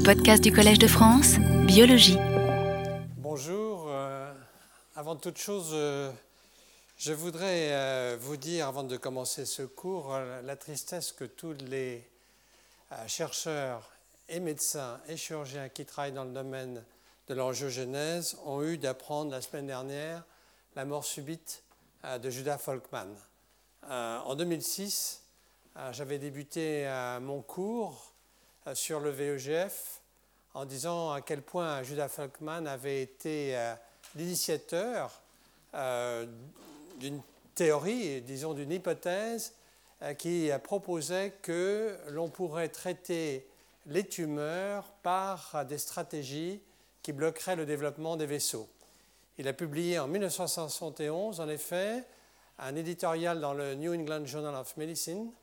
les podcasts du Collège de France, Biologie. Bonjour. euh, avant toute chose, euh, je voudrais euh, vous dire, avant de commencer ce cours, la tristesse que tous les chercheurs et médecins et chirurgiens qui travaillent dans le domaine de l'angiogenèse ont eu d'apprendre la semaine dernière la mort subite de Judah Folkman. En 2006, euh, j'avais débuté mon cours sur le VEGF en disant à quel point Judah Folkman avait été euh, l'initiateur euh, d'une théorie, disons d'une hypothèse, euh, qui euh, proposait que l'on pourrait traiter les tumeurs par euh, des stratégies qui bloqueraient le développement des vaisseaux. Il a publié en 1971, en effet, un éditorial dans le New England Journal of Medicine euh,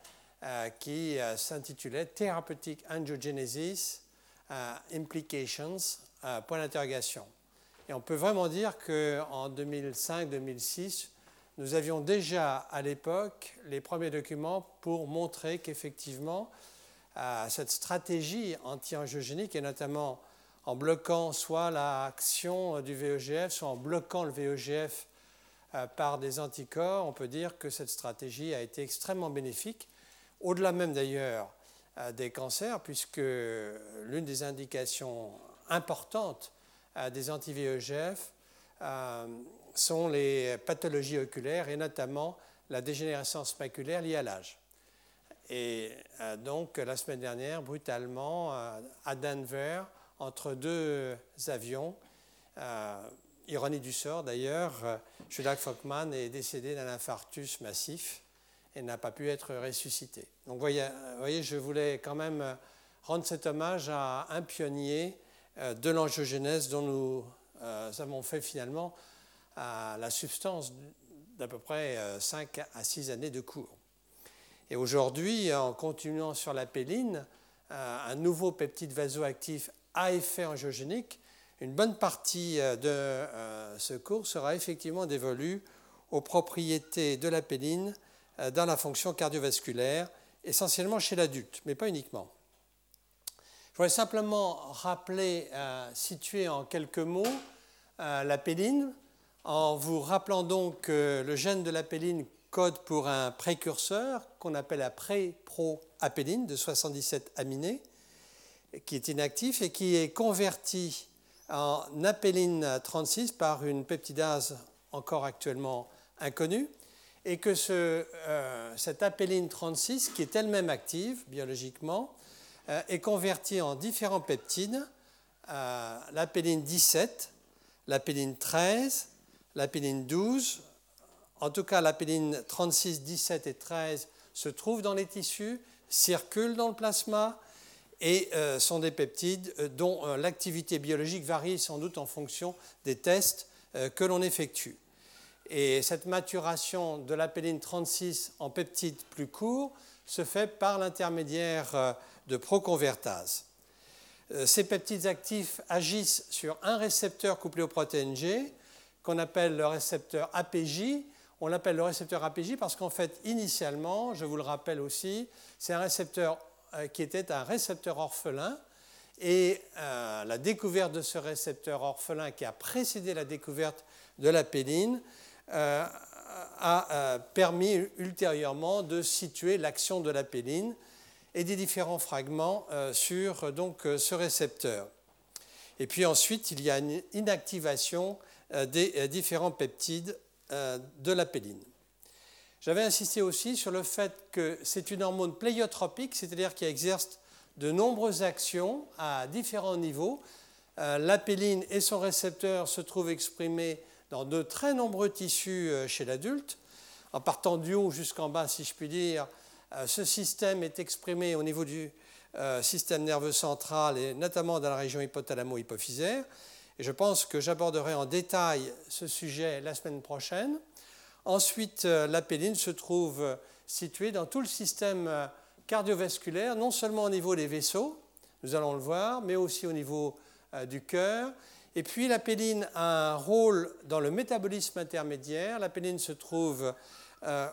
qui euh, s'intitulait Therapeutic Angiogenesis euh, Implications, euh, point d'interrogation. Et on peut vraiment dire qu'en 2005-2006, nous avions déjà à l'époque les premiers documents pour montrer qu'effectivement, euh, cette stratégie anti-angiogénique, et notamment en bloquant soit l'action du VEGF, soit en bloquant le VEGF euh, par des anticorps, on peut dire que cette stratégie a été extrêmement bénéfique, au-delà même d'ailleurs euh, des cancers, puisque l'une des indications importantes euh, des anti-VEGF euh, sont les pathologies oculaires et notamment la dégénérescence maculaire liée à l'âge. Et donc, la semaine dernière, brutalement, à Denver, entre deux avions, ironie du sort d'ailleurs, Judah Folkman est décédé d'un infarctus massif et n'a pas pu être ressuscité. Donc, voyez, vous voyez, je voulais quand même euh, rendre cet hommage à un pionnier euh, de l'angiogénèse dont nous euh, avons fait finalement la substance d'à peu près 5 à 6 années de cours. Et aujourd'hui, en continuant sur la péline, euh, un nouveau peptide vasoactif à effet angiogénique, une bonne partie euh, de euh, ce cours sera effectivement dévolue aux propriétés de la péline euh, dans la fonction cardiovasculaire, essentiellement chez l'adulte, mais pas uniquement. Je voudrais simplement rappeler, euh, situer en quelques mots euh, la péline, en vous rappelant donc que le gène de la péline code pour un précurseur qu'on appelle la pré-pro-apéline de 77 aminés, qui est inactif et qui est converti en apéline 36 par une peptidase encore actuellement inconnue, et que euh, cette apéline 36, qui est elle-même active biologiquement, euh, est convertie en différents peptides, euh, l'apéline 17, l'apéline 13, l'apéline 12, en tout cas l'apéline 36, 17 et 13 se trouvent dans les tissus, circulent dans le plasma et sont des peptides dont l'activité biologique varie sans doute en fonction des tests que l'on effectue. Et cette maturation de l'apéline 36 en peptides plus courts se fait par l'intermédiaire euh, de proconvertase. Euh, Ces peptides actifs agissent sur un récepteur couplé aux protéines G, qu'on appelle le récepteur APJ. On l'appelle le récepteur APJ parce qu'en fait, initialement, je vous le rappelle aussi, c'est un récepteur euh, qui était un récepteur orphelin. Et la découverte de ce récepteur orphelin qui a précédé la découverte de la péline euh, a euh, permis ultérieurement de situer l'action de la péline et des différents fragments euh, sur ce récepteur. Et puis ensuite, il y a une inactivation des différents peptides de la péline. J'avais insisté aussi sur le fait que c'est une hormone pléiotropique, c'est-à-dire qui exerce de nombreuses actions à différents niveaux. Euh, la péline et son récepteur se trouvent exprimés dans de très nombreux tissus euh, chez l'adulte. En partant du haut jusqu'en bas, si je puis dire, euh, ce système est exprimé au niveau du euh, système nerveux central et notamment dans la région hypothalamo-hypophysaire. Et je pense que j'aborderai en détail ce sujet la semaine prochaine. Ensuite, euh, la péline se trouve située dans tout le système cardiovasculaire, non seulement au niveau des vaisseaux, nous allons le voir, mais aussi au niveau du cœur. Et puis la péline a un rôle dans le métabolisme intermédiaire. La péline se trouve euh,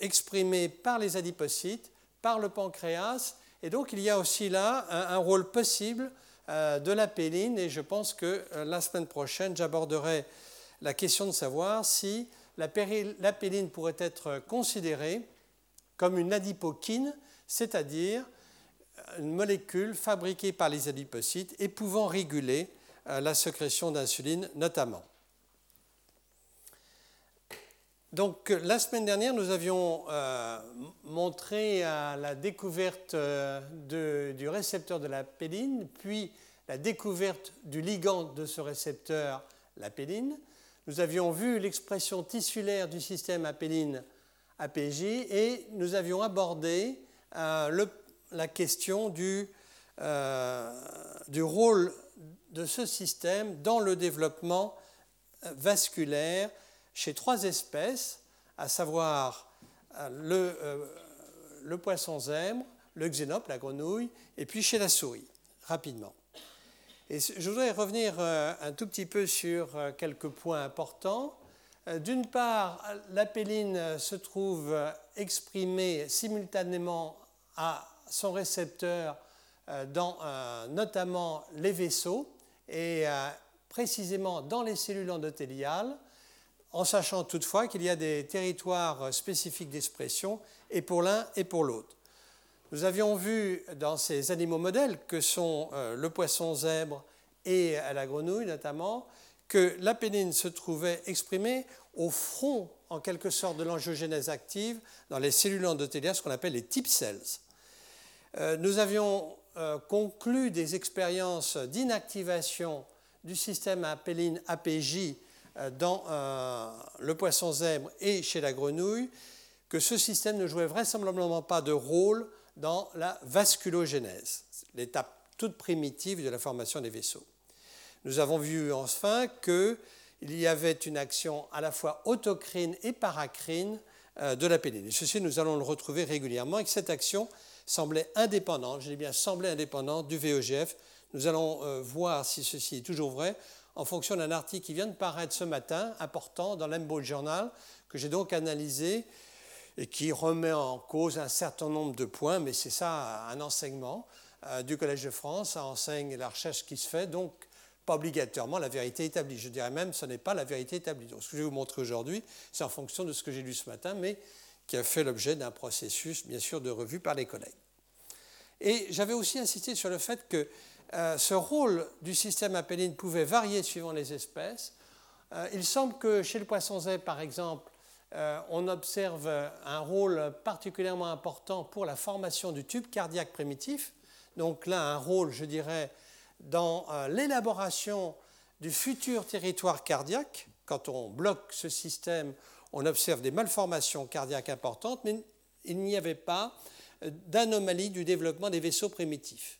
exprimée par les adipocytes, par le pancréas Et donc il y a aussi là un, rôle possible de la péline et je pense que la semaine prochaine j'aborderai la question de savoir si la, péline pourrait être considérée comme une adipokine, c'est-à-dire une molécule fabriquée par les adipocytes et pouvant réguler euh, la sécrétion d'insuline notamment. Donc la semaine dernière, nous avions euh, montré la découverte euh, du récepteur de la péline, puis la découverte du ligand de ce récepteur, la péline. Nous avions vu l'expression tissulaire du système apéline APJ et nous avions abordé le la question euh, du rôle de ce système dans le développement euh, vasculaire chez trois espèces, à savoir euh, le, le poisson zèbre, le xénope, la grenouille, et puis chez la souris, rapidement. Et je voudrais revenir un tout petit peu sur quelques points importants. D'une part, l'apéline se trouve exprimée simultanément à son récepteur euh, dans euh, notamment les vaisseaux et euh, précisément dans les cellules endothéliales, en sachant toutefois qu'il y a des territoires spécifiques d'expression et pour l'un et pour l'autre. Nous avions vu dans ces animaux modèles que sont le poisson zèbre et la grenouille notamment, que l'apénine se trouvait exprimée au front, en quelque sorte, de l'angiogénèse active dans les cellules endothéliales, ce qu'on appelle les type cells. Euh, nous avions euh, conclu des expériences d'inactivation du système apéline APJ euh, dans le poisson zèbre et chez la grenouille, que ce système ne jouait vraisemblablement pas de rôle dans la vasculogénèse, l'étape toute primitive de la formation des vaisseaux. Nous avons vu enfin qu'il y avait une action à la fois autocrine et paracrine de la péline. Et ceci, nous allons le retrouver régulièrement, et cette action semblait indépendante, je dis bien semblait indépendante du VEGF. Nous allons euh, voir si ceci est toujours vrai en fonction d'un article qui vient de paraître ce matin, important, dans l'Embo Journal, que j'ai donc analysé et qui remet en cause un certain nombre de points, mais c'est ça un enseignement euh, du Collège de France, ça enseigne la recherche qui se fait, donc pas obligatoirement la vérité établie. Je dirais même ce n'est pas la vérité établie. Donc ce que je vais vous montrer aujourd'hui, c'est en fonction de ce que j'ai lu ce matin, mais qui a fait l'objet d'un processus, bien sûr, de revue par les collègues. Et j'avais aussi insisté sur le fait que euh, ce rôle du système apéline pouvait varier suivant les espèces. Euh, il semble que chez le poisson zèbre, par exemple, euh, on observe un rôle particulièrement important pour la formation du tube cardiaque primitif. Donc là, un rôle, je dirais, dans l'élaboration du futur territoire cardiaque. Quand on bloque ce système, on observe des malformations cardiaques importantes, mais il n'y avait pas d'anomalie du développement des vaisseaux primitifs.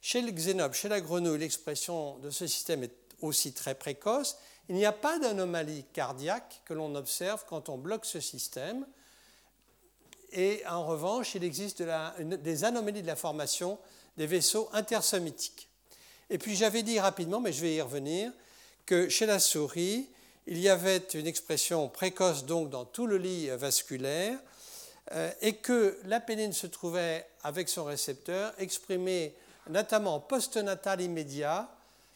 Chez le xénope, chez la grenouille, l'expression de ce système est aussi très précoce. Il n'y a pas d'anomalie cardiaque que l'on observe quand on bloque ce système. Et en revanche, il existe des anomalies de la formation des vaisseaux intersemitiques. Et puis j'avais dit rapidement, mais je vais y revenir, que chez la souris, il y avait une expression précoce donc dans tout le lit vasculaire euh, et que la pénine se trouvait avec son récepteur exprimé notamment postnatal immédiat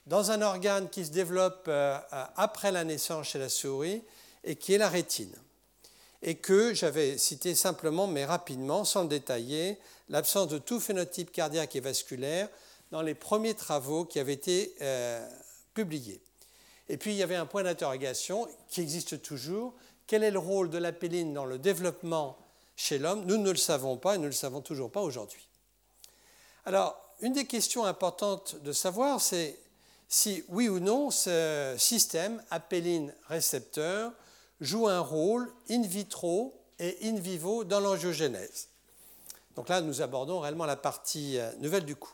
dans un organe qui se développe euh, euh, après la naissance chez la souris et qui est la rétine. Et que j'avais cité simplement, mais rapidement, sans le détailler, l'absence de tout phénotype cardiaque et vasculaire dans les premiers travaux qui avaient été publiés. Et puis il y avait un point d'interrogation qui existe toujours. Quel est le rôle de la péline dans le développement chez l'homme? Nous ne le savons pas et nous ne le savons toujours pas aujourd'hui. Alors, une des questions importantes de savoir, c'est si oui ou non ce système apéline récepteur joue un rôle in vitro et in vivo dans l'angiogénèse. Donc là, nous abordons réellement la partie euh, nouvelle du coup.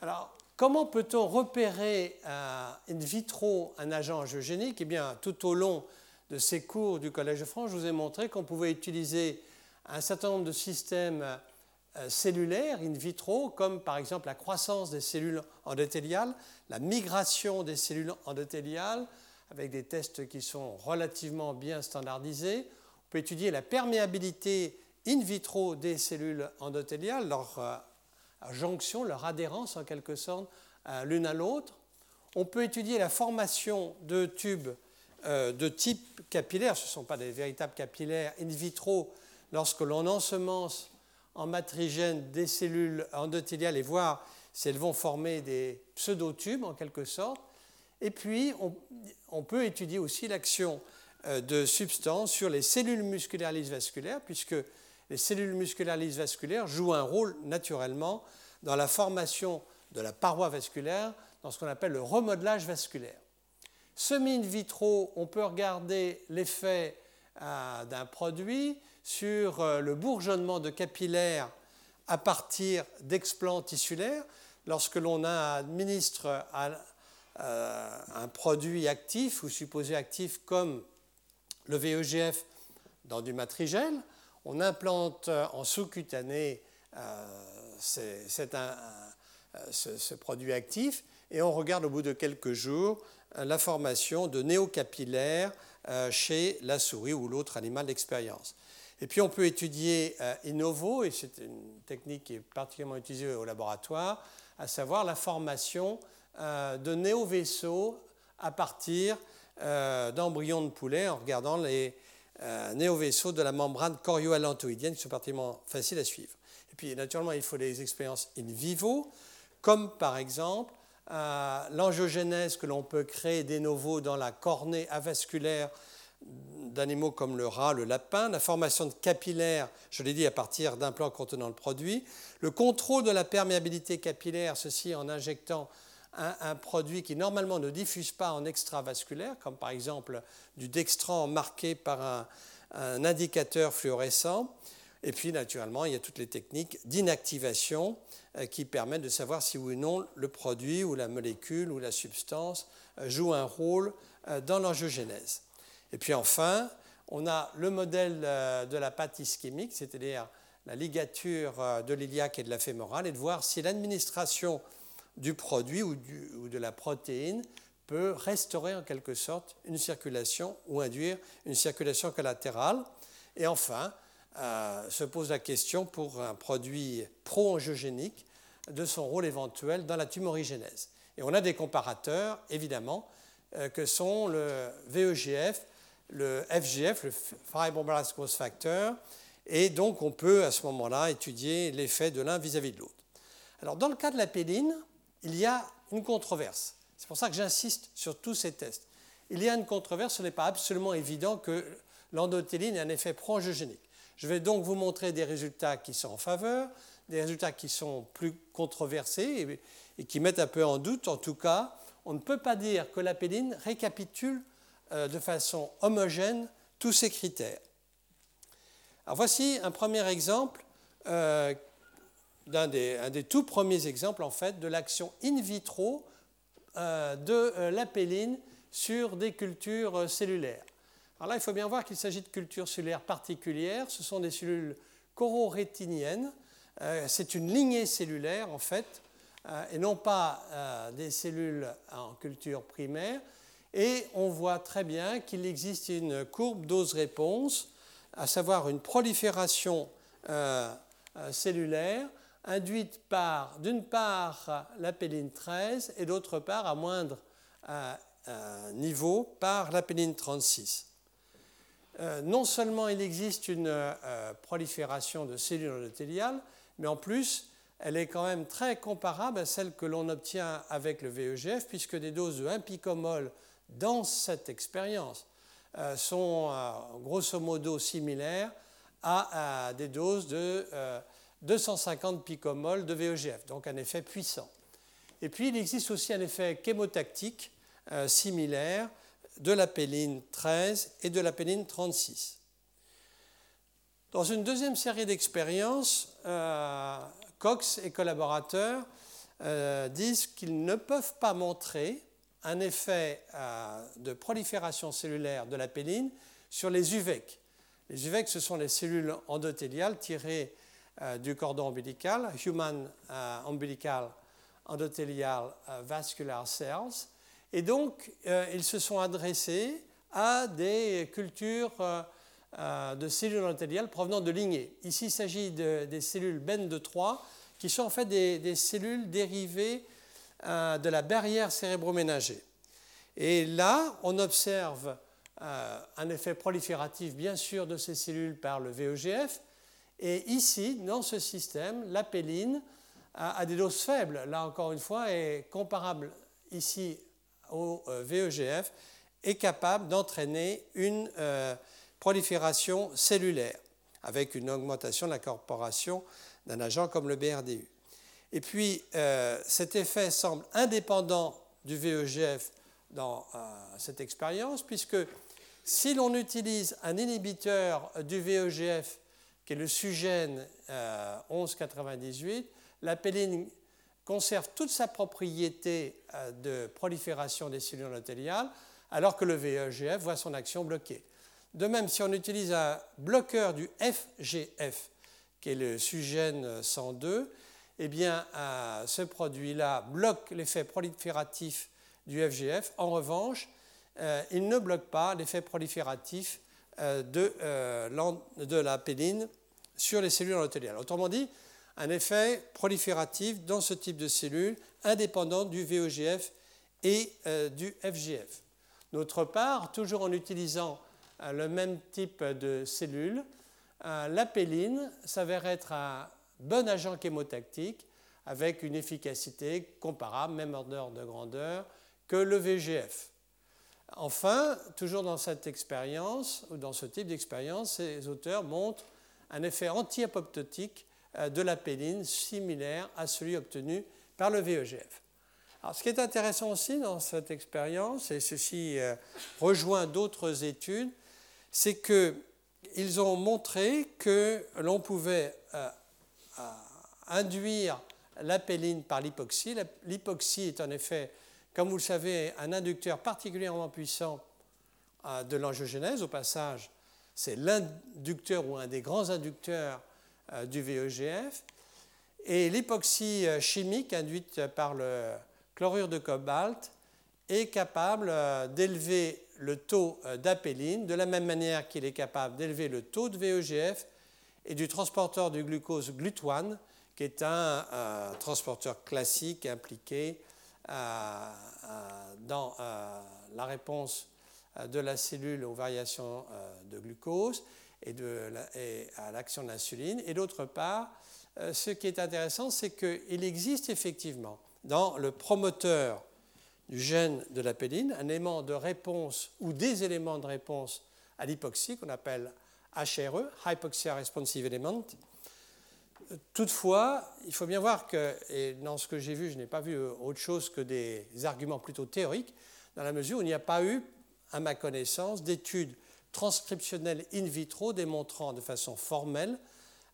Alors, Comment peut-on repérer euh, in vitro un agent angiogénique? Eh bien, tout au long de ces cours du Collège de France, je vous ai montré qu'on pouvait utiliser un certain nombre de systèmes euh, cellulaires in vitro, comme par exemple la croissance des cellules endothéliales, la migration des cellules endothéliales, avec des tests qui sont relativement bien standardisés. On peut étudier la perméabilité in vitro des cellules endothéliales, euh, jonction, leur adhérence en quelque sorte l'une à l'autre. On peut étudier la formation de tubes de type capillaire, ce ne sont pas des véritables capillaires in vitro, lorsque l'on ensemence en matrigène des cellules endothéliales et voir si elles vont former des pseudotubes en quelque sorte. Et puis, on, peut étudier aussi l'action euh, de substances sur les cellules musculaires lisses vasculaires, puisque les cellules musculaires lisses vasculaires jouent un rôle naturellement dans la formation de la paroi vasculaire, dans ce qu'on appelle le remodelage vasculaire. Semi in vitro, on peut regarder l'effet euh, d'un produit sur euh, le bourgeonnement de capillaires à partir d'explants tissulaires. Lorsque l'on administre euh, un produit actif ou supposé actif comme le VEGF dans du matrigène, on implante en sous-cutané ce, ce, produit actif et on regarde au bout de quelques jours la formation de néocapillaires chez la souris ou l'autre animal d'expérience. Et puis on peut étudier euh, in et c'est une technique qui est particulièrement utilisée au laboratoire, à savoir la formation euh, de néovaisseaux à partir euh, d'embryons de poulet en regardant les néovaisseaux de la membrane chorioallantoïdienne qui sont particulièrement faciles à suivre. Et puis naturellement, il faut des expériences in vivo, comme par exemple l'angiogénèse que l'on peut créer des novo dans la cornée avasculaire d'animaux comme le rat, le lapin, la formation de capillaires, je l'ai dit, à partir d'implants contenant le produit, le contrôle de la perméabilité capillaire, ceci en injectant un, produit qui normalement ne diffuse pas en extravasculaire, comme par exemple du dextran marqué par un, indicateur fluorescent. Et puis, naturellement, il y a toutes les techniques d'inactivation euh, qui permettent de savoir si ou non le produit ou la molécule ou la substance euh, joue un rôle euh, dans l'angiogénèse. Et puis enfin, on a le modèle euh, de la pâte ischémique, c'est-à-dire la ligature de l'iliaque et de la fémorale, et de voir si l'administration du produit ou, de la protéine peut restaurer en quelque sorte une circulation ou induire une circulation collatérale. Et enfin, euh, se pose la question pour un produit pro-angiogénique de son rôle éventuel dans la tumorigénèse. Et on a des comparateurs, évidemment, que sont le VEGF le FGF, le Fibroblast Growth Factor, et donc on peut à ce moment-là étudier l'effet de l'un vis-à-vis de l'autre. Alors dans le cas de la péline, il y a une controverse. C'est pour ça que j'insiste sur tous ces tests. Il y a une controverse, ce n'est pas absolument évident que l'endothéline ait un effet proangiogénique. Je vais donc vous montrer des résultats qui sont en faveur, des résultats qui sont plus controversés et, qui mettent un peu en doute. En tout cas, on ne peut pas dire que la péline récapitule euh, de façon homogène tous ces critères. Voici un premier exemple, euh, d'un des, un des tout premiers exemples en fait de l'action in vitro euh, de l'apéline sur des cultures cellulaires. Alors là, il faut bien voir qu'il s'agit de cultures cellulaires particulières. Ce sont des cellules chororétiniennes. c'est une lignée cellulaire en fait, et non pas des cellules en culture primaire. Et on voit très bien qu'il existe une courbe dose-réponse, à savoir une prolifération euh, euh, cellulaire induite par, d'une part, l'apéline 13 et d'autre part, à moindre euh, niveau, par l'apéline 36. non seulement il existe une prolifération de cellules endothéliales, mais en plus, elle est quand même très comparable à celle que l'on obtient avec le VEGF, puisque des doses de 1 picomol dans cette expérience euh, sont euh, grosso modo similaires à, des doses de 250 euh, picomoles de VEGF, donc un effet puissant. Et puis il existe aussi un effet chémotactique similaire de la péline 13 et de la péline 36. Dans une deuxième série d'expériences, Cox et collaborateurs disent qu'ils ne peuvent pas montrer un effet euh, de prolifération cellulaire de la péline sur les UVEC. Les UVEC, ce sont les cellules endothéliales tirées euh, du cordon ombilical, Human euh, Umbilical Endothelial Vascular Cells. Et donc, ils se sont adressés à des cultures de cellules endothéliales provenant de lignées. Ici, il s'agit de, des cellules BEN de 3 qui sont en fait des, cellules dérivées de la barrière cérébroménagée. Et là, on observe un effet prolifératif, bien sûr, de ces cellules par le VEGF. Et ici, dans ce système, la péline a, des doses faibles. Là, encore une fois, est comparable ici au euh, VEGF, est capable d'entraîner une euh, prolifération cellulaire avec une augmentation de l'incorporation d'un agent comme le BRDU. Et puis, euh, cet effet semble indépendant du VEGF dans cette expérience, puisque si l'on utilise un inhibiteur du VEGF, qui est le Sugène 1198, la péline conserve toute sa propriété euh, de prolifération des cellules endothéliales, alors que le VEGF voit son action bloquée. De même, si on utilise un bloqueur du FGF, qui est le Sugène 102, eh bien, euh, ce produit-là bloque l'effet prolifératif du FGF. En revanche, euh, il ne bloque pas l'effet prolifératif de, de, la péline sur les cellules endothéliales. Autrement dit, un effet prolifératif dans ce type de cellules indépendant du VEGF et euh, du FGF. D'autre part, toujours en utilisant euh, le même type de cellules, euh, la péline s'avère être un bon agent chémotactique avec une efficacité comparable, même ordre de grandeur, que le VEGF. Enfin, toujours dans cette expérience, ou dans ce type d'expérience, ces auteurs montrent un effet anti-apoptotique euh, de la péline similaire à celui obtenu par le VEGF. Alors, ce qui est intéressant aussi dans cette expérience, et ceci euh, rejoint d'autres études, c'est qu'ils ont montré que l'on pouvait euh, induire la péline par l'hypoxie. L'hypoxie est en effet, comme vous le savez, un inducteur particulièrement puissant de l'angiogénèse. Au passage, c'est l'inducteur ou un des grands inducteurs euh, du VEGF. Et l'hypoxie euh, chimique induite par le chlorure de cobalt est capable euh, d'élever le taux d'apéline de la même manière qu'il est capable d'élever le taux de VEGF et du transporteur du glucose GLUT1, qui est un, transporteur classique impliqué dans la réponse de la cellule aux variations de glucose et, à l'action de l'insuline. Et d'autre part, euh, ce qui est intéressant, c'est qu'il existe effectivement dans le promoteur du gène de la péline un élément de réponse ou des éléments de réponse à l'hypoxie qu'on appelle HRE, Hypoxia Responsive Element. Toutefois, il faut bien voir que, et dans ce que j'ai vu, je n'ai pas vu autre chose que des arguments plutôt théoriques, dans la mesure où il n'y a pas eu, à ma connaissance, d'études transcriptionnel in vitro démontrant de façon formelle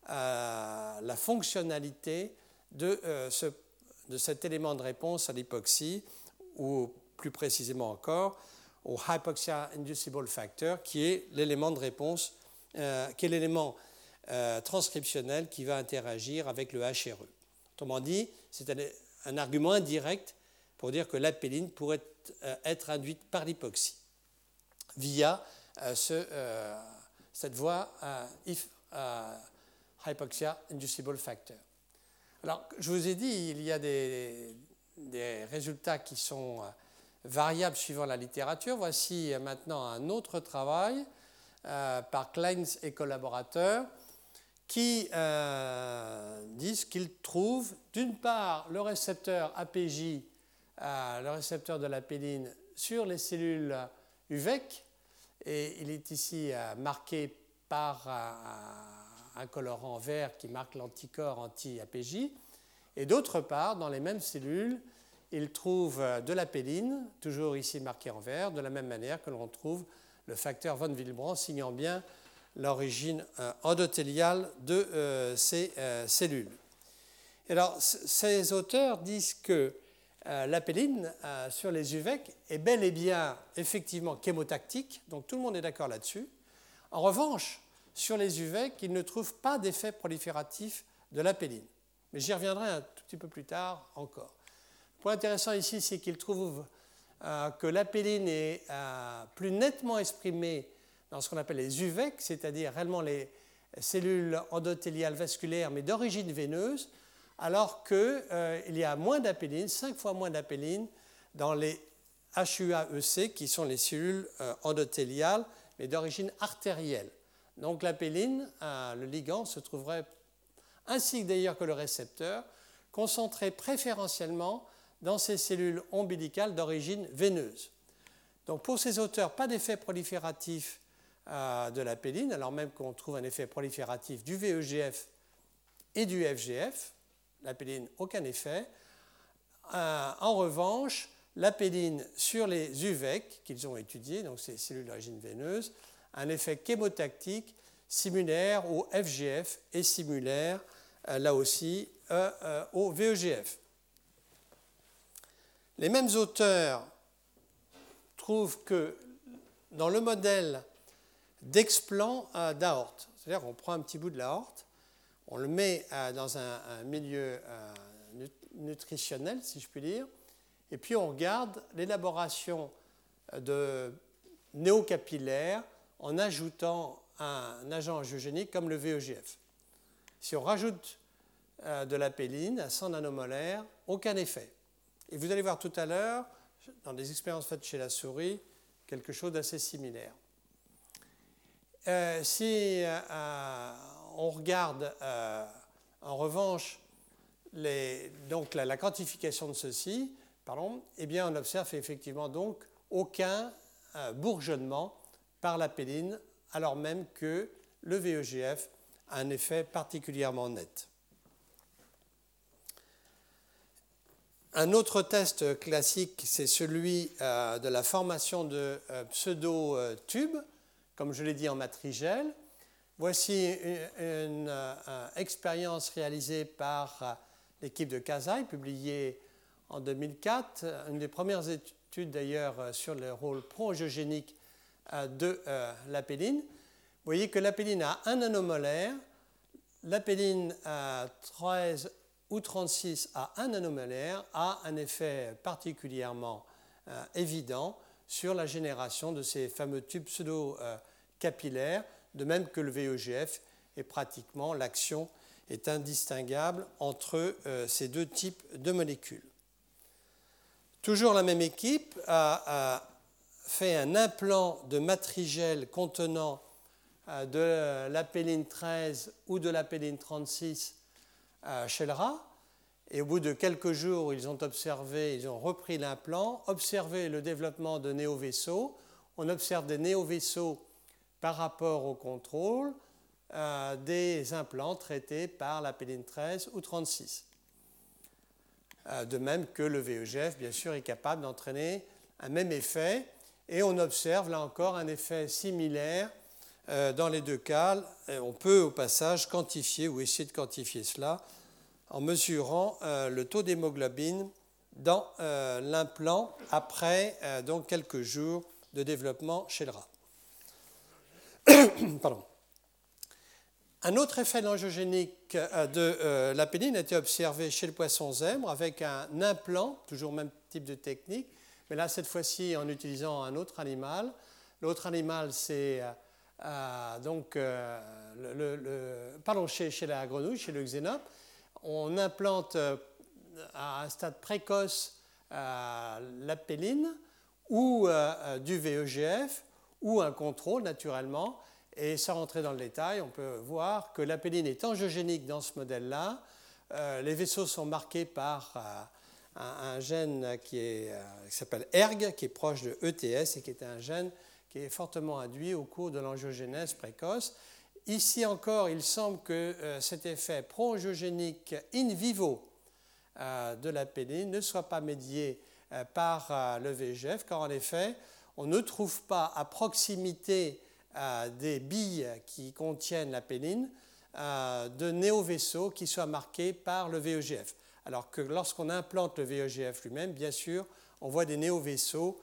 euh, la fonctionnalité de, euh, de, cet élément de réponse à l'hypoxie, ou plus précisément encore au hypoxia inducible factor, qui est l'élément de réponse, euh, qui est l'élément transcriptionnel qui va interagir avec le HRE. Autrement dit, c'est un, un, argument indirect pour dire que l'apéline pourrait être induite par l'hypoxie via euh, euh, cette voie if hypoxia inducible factor. Alors, je vous ai dit, il y a des, résultats qui sont euh, variables suivant la littérature. Voici maintenant un autre travail par Kleins et collaborateurs qui disent qu'ils trouvent d'une part le récepteur APJ, le récepteur de la péline, sur les cellules UVEC, et il est ici euh, marqué par un, colorant vert qui marque l'anticorps anti-APJ. Et d'autre part, dans les mêmes cellules, il trouve euh, de la péline, toujours ici marqué en vert, de la même manière que l'on trouve le facteur von Willebrand, signant bien l'origine euh, endothéliale de ces cellules. alors, ces auteurs disent que euh, la péline euh, sur les UVEC est bel et bien effectivement chémotactique, donc tout le monde est d'accord là-dessus. En revanche, sur les UVEC, ils ne trouvent pas d'effet prolifératif de la péline. Mais j'y reviendrai un tout petit peu plus tard encore. Le point intéressant ici, c'est qu'ils trouvent euh, que la péline est plus nettement exprimée dans ce qu'on appelle les UVEC, c'est-à-dire réellement les cellules endothéliales vasculaires, mais d'origine veineuse, alors qu'il y a moins d'apéline, 5 fois moins d'apéline dans les HUAEC, qui sont les cellules endothéliales, mais d'origine artérielle. Donc l'apéline, le ligand, se trouverait, ainsi d'ailleurs que le récepteur, concentré préférentiellement dans ces cellules ombilicales d'origine veineuse. Donc pour ces auteurs, pas d'effet prolifératif euh, de la péline, alors même qu'on trouve un effet prolifératif du VEGF et du FGF. La péline, aucun effet. Euh, en revanche, la péline sur les UVEC qu'ils ont étudiés, donc ces cellules d'origine veineuse, un effet chémotactique similaire au FGF et similaire euh, là aussi au VEGF. Les mêmes auteurs trouvent que dans le modèle d'explant euh, d'aorte, c'est-à-dire qu'on prend un petit bout de l'aorte, on le met euh, dans un, milieu euh, nutritionnel, si je puis dire, et puis on regarde l'élaboration de néocapillaires en ajoutant un agent angiogénique comme le VEGF. Si on rajoute de la péline à 100 nanomolaires, aucun effet. Et vous allez voir tout à l'heure, dans des expériences faites chez la souris, quelque chose d'assez similaire. Euh, si euh, on regarde euh, en revanche donc la, quantification de ceci, pardon, eh bien on observe effectivement donc aucun bourgeonnement par la péline, alors même que le VEGF a un effet particulièrement net. Un autre test classique, c'est celui euh, de la formation de euh, pseudo-tubes, comme je l'ai dit en matrigel. Voici une, euh, expérience réalisée par l'équipe de Kazai, publiée en 2004, une des premières études d'ailleurs sur le rôle pro-angiogénique de l'apéline. Vous voyez que l'apéline a un nanomolaire, l'apéline a 13 ou 36 à 1 nanomolaire a un effet particulièrement euh, évident sur la génération de ces fameux tubes pseudo-capillaires, de même que le VEGF, et pratiquement l'action est indistinguable entre euh, ces deux types de molécules. Toujours la même équipe a, fait un implant de matrigel contenant euh, de l'apéline 13 ou de l'apéline 36 chez le rat. Et au bout de quelques jours, ils ont observé, ils ont repris l'implant, observé le développement de néovaisseaux. On observe des néovaisseaux par rapport au contrôle euh, des implants traités par la péline 13 ou 36. Euh, de même que le VEGF, bien sûr, est capable d'entraîner un même effet. Et on observe là encore un effet similaire euh, dans les deux cas. on peut au passage quantifier ou essayer de quantifier cela en mesurant le taux d'hémoglobine dans l'implant après donc quelques jours de développement chez le rat. Un autre effet angiogénique de la péline a été observé chez le poisson zèbre avec un implant, toujours même type de technique, mais là cette fois-ci en utilisant un autre animal. L'autre animal, c'est donc le, chez, la grenouille, chez le xénope, on implante euh, à un stade précoce euh, la péline ou euh, du VEGF ou un contrôle naturellement. Et sans rentrer dans le détail, on peut voir que la péline est angiogénique dans ce modèle-là. les vaisseaux sont marqués par un, gène qui, s'appelle ERG, qui est proche de ETS et qui est un gène qui est fortement induit au cours de l'angiogénèse précoce. Ici encore, il semble que euh, cet effet pro-angiogénique in vivo euh, de la péline ne soit pas médié euh, par le VEGF, car en effet, on ne trouve pas à proximité des billes qui contiennent la péline de néovaisseaux qui soient marqués par le VEGF. Alors que lorsqu'on implante le VEGF lui-même, bien sûr, on voit des néovaisseaux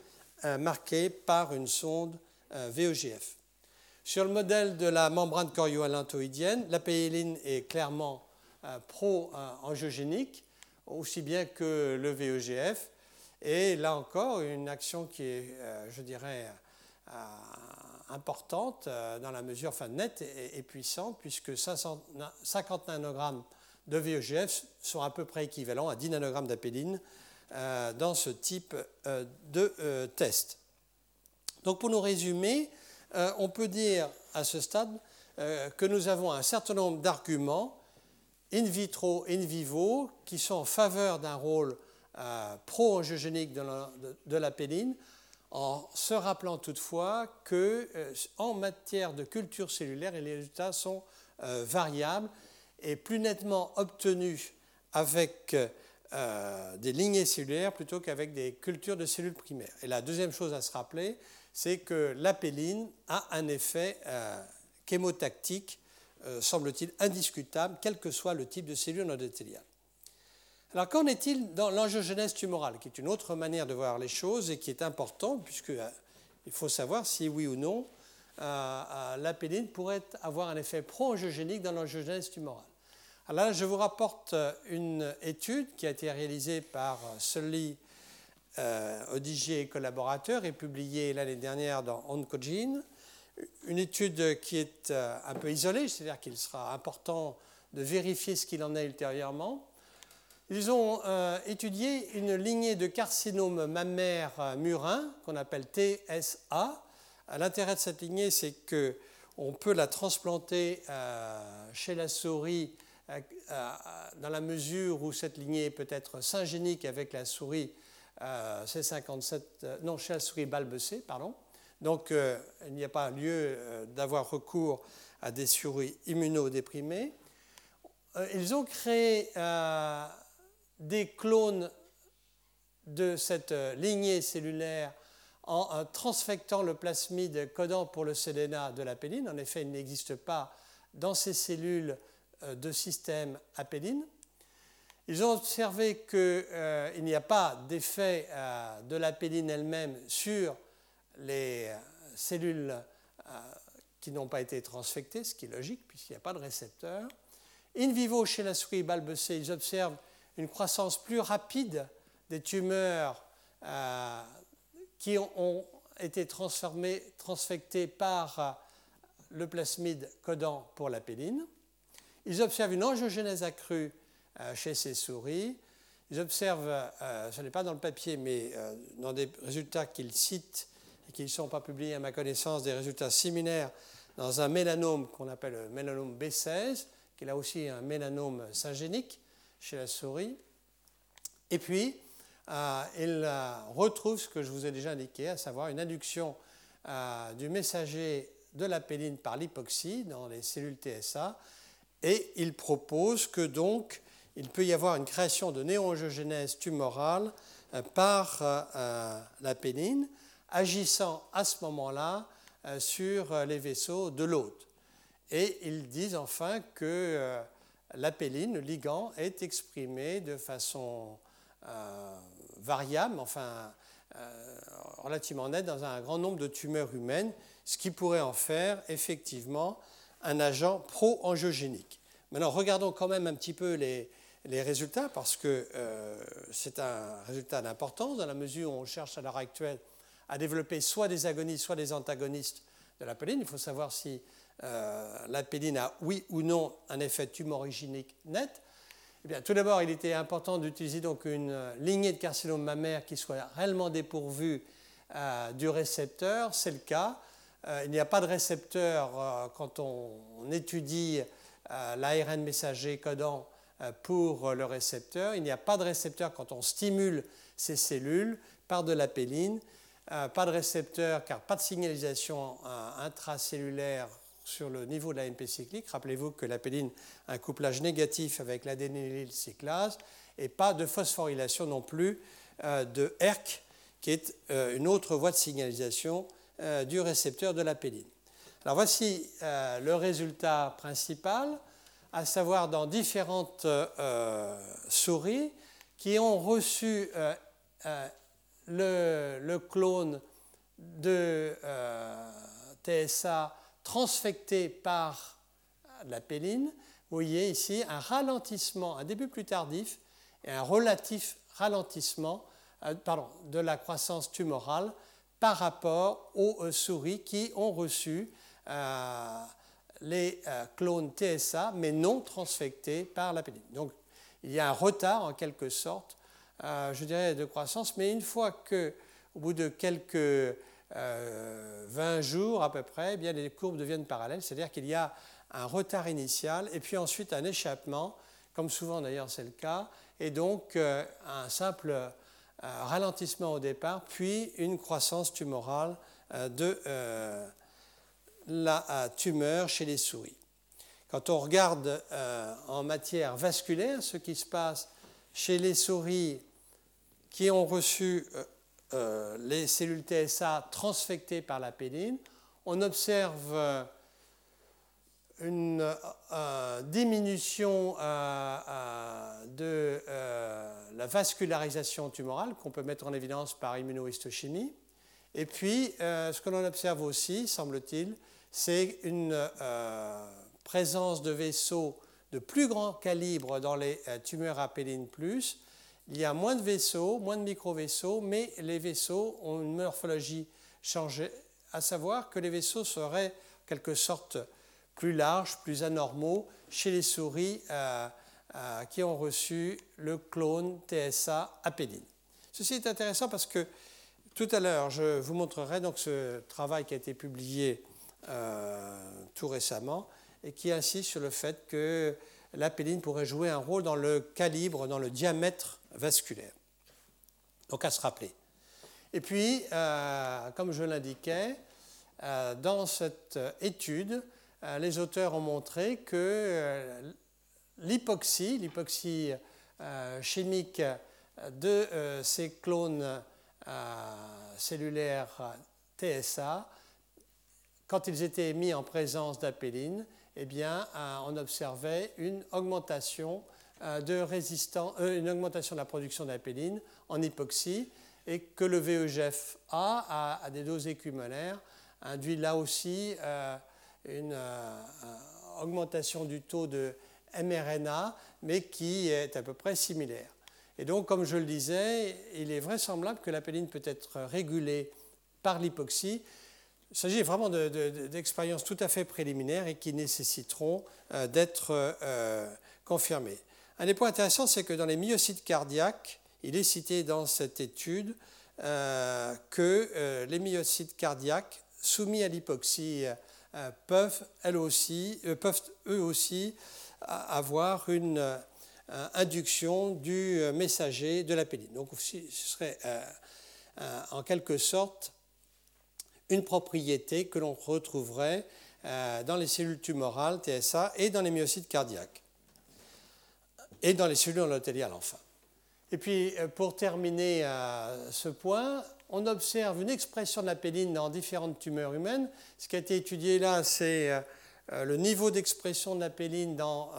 marqués par une sonde VEGF. Sur le modèle de la membrane chorioallantoïdienne, la pééline est clairement euh, pro-angiogénique, aussi bien que le VEGF. Et là encore, une action qui est, euh, je dirais, euh, importante dans la mesure, enfin nette et, puissante, puisque 50 nanogrammes de VEGF sont à peu près équivalents à 10 nanogrammes d'apéline dans ce type de test. Donc pour nous résumer, on peut dire à ce stade que nous avons un certain nombre d'arguments in vitro, in vivo, qui sont en faveur d'un rôle euh, pro-angiogénique de l'apéline, en se rappelant toutefois que euh, en matière de culture cellulaire, les résultats sont euh, variables et plus nettement obtenus avec des lignées cellulaires plutôt qu'avec des cultures de cellules primaires. Et la deuxième chose à se rappeler, c'est que l'apéline a un effet chémotactique semble-t-il, indiscutable, quel que soit le type de cellule endothéliale. Alors qu'en est-il dans l'angiogenèse tumorale, qui est une autre manière de voir les choses et qui est importante, puisqu'il euh, faut savoir si oui ou non euh, l'apéline pourrait avoir un effet pro-angiogénique dans l'angiogenèse tumorale. Alors là, je vous rapporte une étude qui a été réalisée par Sully, Odigier et collaborateurs et publiée l'année dernière dans Oncogene une étude qui est euh, un peu isolée, c'est-à-dire qu'il sera important de vérifier ce qu'il en est ultérieurement. Ils ont euh, étudié une lignée de carcinomes mammaires euh, murins qu'on appelle TSA. L'intérêt de cette lignée, c'est qu'on peut la transplanter chez la souris dans la mesure où cette lignée peut être syngénique avec la souris C57, non, chez la souris pardon. Donc euh, il n'y a pas lieu euh, d'avoir recours à des souris immunodéprimées. Euh, ils ont créé des clones de cette lignée cellulaire en transfectant le plasmide codant pour le sélénat de l'apéline. En effet, il n'existe pas dans ces cellules de système apéline. Ils ont observé qu'il n'y a pas d'effet de l'apéline elle-même sur les euh, cellules euh, qui n'ont pas été transfectées, ce qui est logique puisqu'il n'y a pas de récepteur. In vivo, chez la souris balbecée, ils observent une croissance plus rapide des tumeurs euh, qui ont été transfectées par le plasmide codant pour la péline. Ils observent une angiogénèse accrue chez ces souris. Ils observent, ce n'est pas dans le papier, mais dans des résultats qu'ils citent, et qui ne sont pas publiés à ma connaissance des résultats similaires dans un mélanome qu'on appelle le mélanome B16, qui est là aussi un mélanome syngénique chez la souris. Et puis, euh, il euh, retrouve ce que je vous ai déjà indiqué, à savoir une induction euh, du messager de la péline par l'hypoxie dans les cellules TSA, et il propose que donc il peut y avoir une création de néoangiogénèse tumorale par la péline agissant à ce moment-là sur les vaisseaux de l'hôte. Et ils disent enfin que l'apéline, le ligand, est exprimé de façon variable, enfin relativement nette, dans un grand nombre de tumeurs humaines, ce qui pourrait en faire effectivement un agent pro-angiogénique. Maintenant, regardons quand même un petit peu les, les résultats, parce que c'est un résultat d'importance, dans la mesure où on cherche à l'heure actuelle à développer soit des agonistes, soit des antagonistes de. Il faut savoir si euh, l'apéline a, oui ou non, un effet tumorigénique net. Eh bien, tout d'abord, il était important d'utiliser donc une lignée de carcinome mammaire qui soit réellement dépourvue euh, du récepteur. C'est le cas. Euh, il n'y a pas de récepteur quand on, étudie l'ARN messager codant pour le récepteur. Il n'y a pas de récepteur quand on stimule ces cellules par de l'apéline. Euh, pas de récepteur car pas de signalisation euh, intracellulaire sur le niveau de la MP cyclique. Rappelez-vous que l'apéline a un couplage négatif avec l'adénylyl cyclase et pas de phosphorylation non plus euh, de ERK, qui est une autre voie de signalisation du récepteur de l'apéline. Alors voici le résultat principal, à savoir dans différentes souris qui ont reçu le, clone de euh, TSA transfecté par la péline, vous voyez ici un ralentissement, un début plus tardif et un relatif ralentissement euh, de la croissance tumorale par rapport aux euh, souris qui ont reçu les clones TSA, mais non transfectés par la péline. Donc il y a un retard en quelque sorte, je dirais, de croissance, mais une fois que, au bout de quelques 20 jours à peu près, eh bien, les courbes deviennent parallèles, c'est-à-dire qu'il y a un retard initial et puis ensuite un échappement, comme souvent d'ailleurs c'est le cas, et donc un simple ralentissement au départ, puis une croissance tumorale euh, de euh, la euh, tumeur chez les souris. Quand on regarde en matière vasculaire ce qui se passe chez les souris qui ont reçu les cellules TSA transfectées par la péline, on observe une diminution de la vascularisation tumorale qu'on peut mettre en évidence par immunohistochimie. Et puis, euh, ce que l'on observe aussi, semble-t-il, c'est une euh, présence de vaisseaux de plus grand calibre dans les euh, tumeurs apéline plus. Il y a moins de vaisseaux, moins de micro-vaisseaux, mais les vaisseaux ont une morphologie changée, à savoir que les vaisseaux seraient en quelque sorte plus larges, plus anormaux chez les souris qui ont reçu le clone TSA apéline. Ceci est intéressant parce que tout à l'heure, je vous montrerai donc ce travail qui a été publié euh, tout récemment et qui insiste sur le fait que la péline pourrait jouer un rôle dans le calibre, dans le diamètre vasculaire. Donc à se rappeler. Et puis, euh, comme je l'indiquais, euh, dans cette étude, les auteurs ont montré que l'hypoxie, l'hypoxie chimique de ces clones cellulaires TSA, quand ils étaient mis en présence d'apéline, eh bien, euh, on observait une augmentation, euh, de euh, une augmentation de la production d'apéline en hypoxie et que le VEGF A à, des doses écumolaires induit là aussi une augmentation du taux de mRNA, mais qui est à peu près similaire. Et donc, comme je le disais, il est vraisemblable que la péline peut être régulée par l'hypoxie. Il s'agit vraiment d'expériences tout à fait préliminaires et qui nécessiteront euh, d'être euh, confirmées. Un des points intéressants, c'est que dans les myocytes cardiaques, il est cité dans cette étude euh, que les myocytes cardiaques soumis à l'hypoxie peuvent, aussi, peuvent eux aussi avoir une induction du messager de la péline. Donc ce serait en quelque sorte une propriété que l'on retrouverait dans les cellules tumorales TSA et dans les myocytes cardiaques et dans les cellules endothéliales enfin. Et puis pour terminer ce point, on observe une expression de la péline dans différentes tumeurs humaines. Ce qui a été étudié là, c'est le niveau d'expression de la péline dans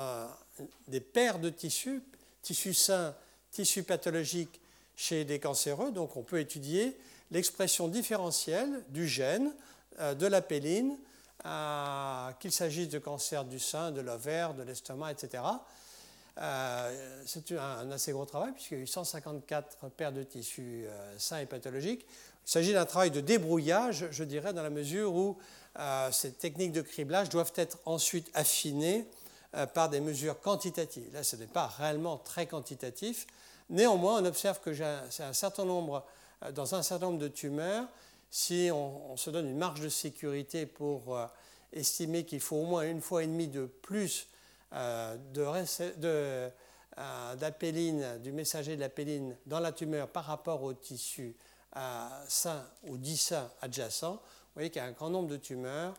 des paires de tissus, tissus sains, tissus pathologiques chez des cancéreux. Donc on peut étudier l'expression différentielle du gène euh, de la péline, euh, qu'il s'agisse de cancer du sein, de l'ovaire, de l'estomac, etc. Euh, c'est un, assez gros travail puisqu'il y a eu 154 paires de tissus sains et pathologiques. Il s'agit d'un travail de débrouillage, je dirais, dans la mesure où ces techniques de criblage doivent être ensuite affinées euh, par des mesures quantitatives. Là, ce n'est pas réellement très quantitatif. Néanmoins, on observe que c'est un certain nombre, euh, dans un certain nombre de tumeurs, si on, se donne une marge de sécurité pour euh, estimer qu'il faut au moins une fois et demie de plus d'apéline, du messager de l'apéline dans la tumeur par rapport au tissu sain ou dit sain adjacent, vous voyez qu'il y a un grand nombre de tumeurs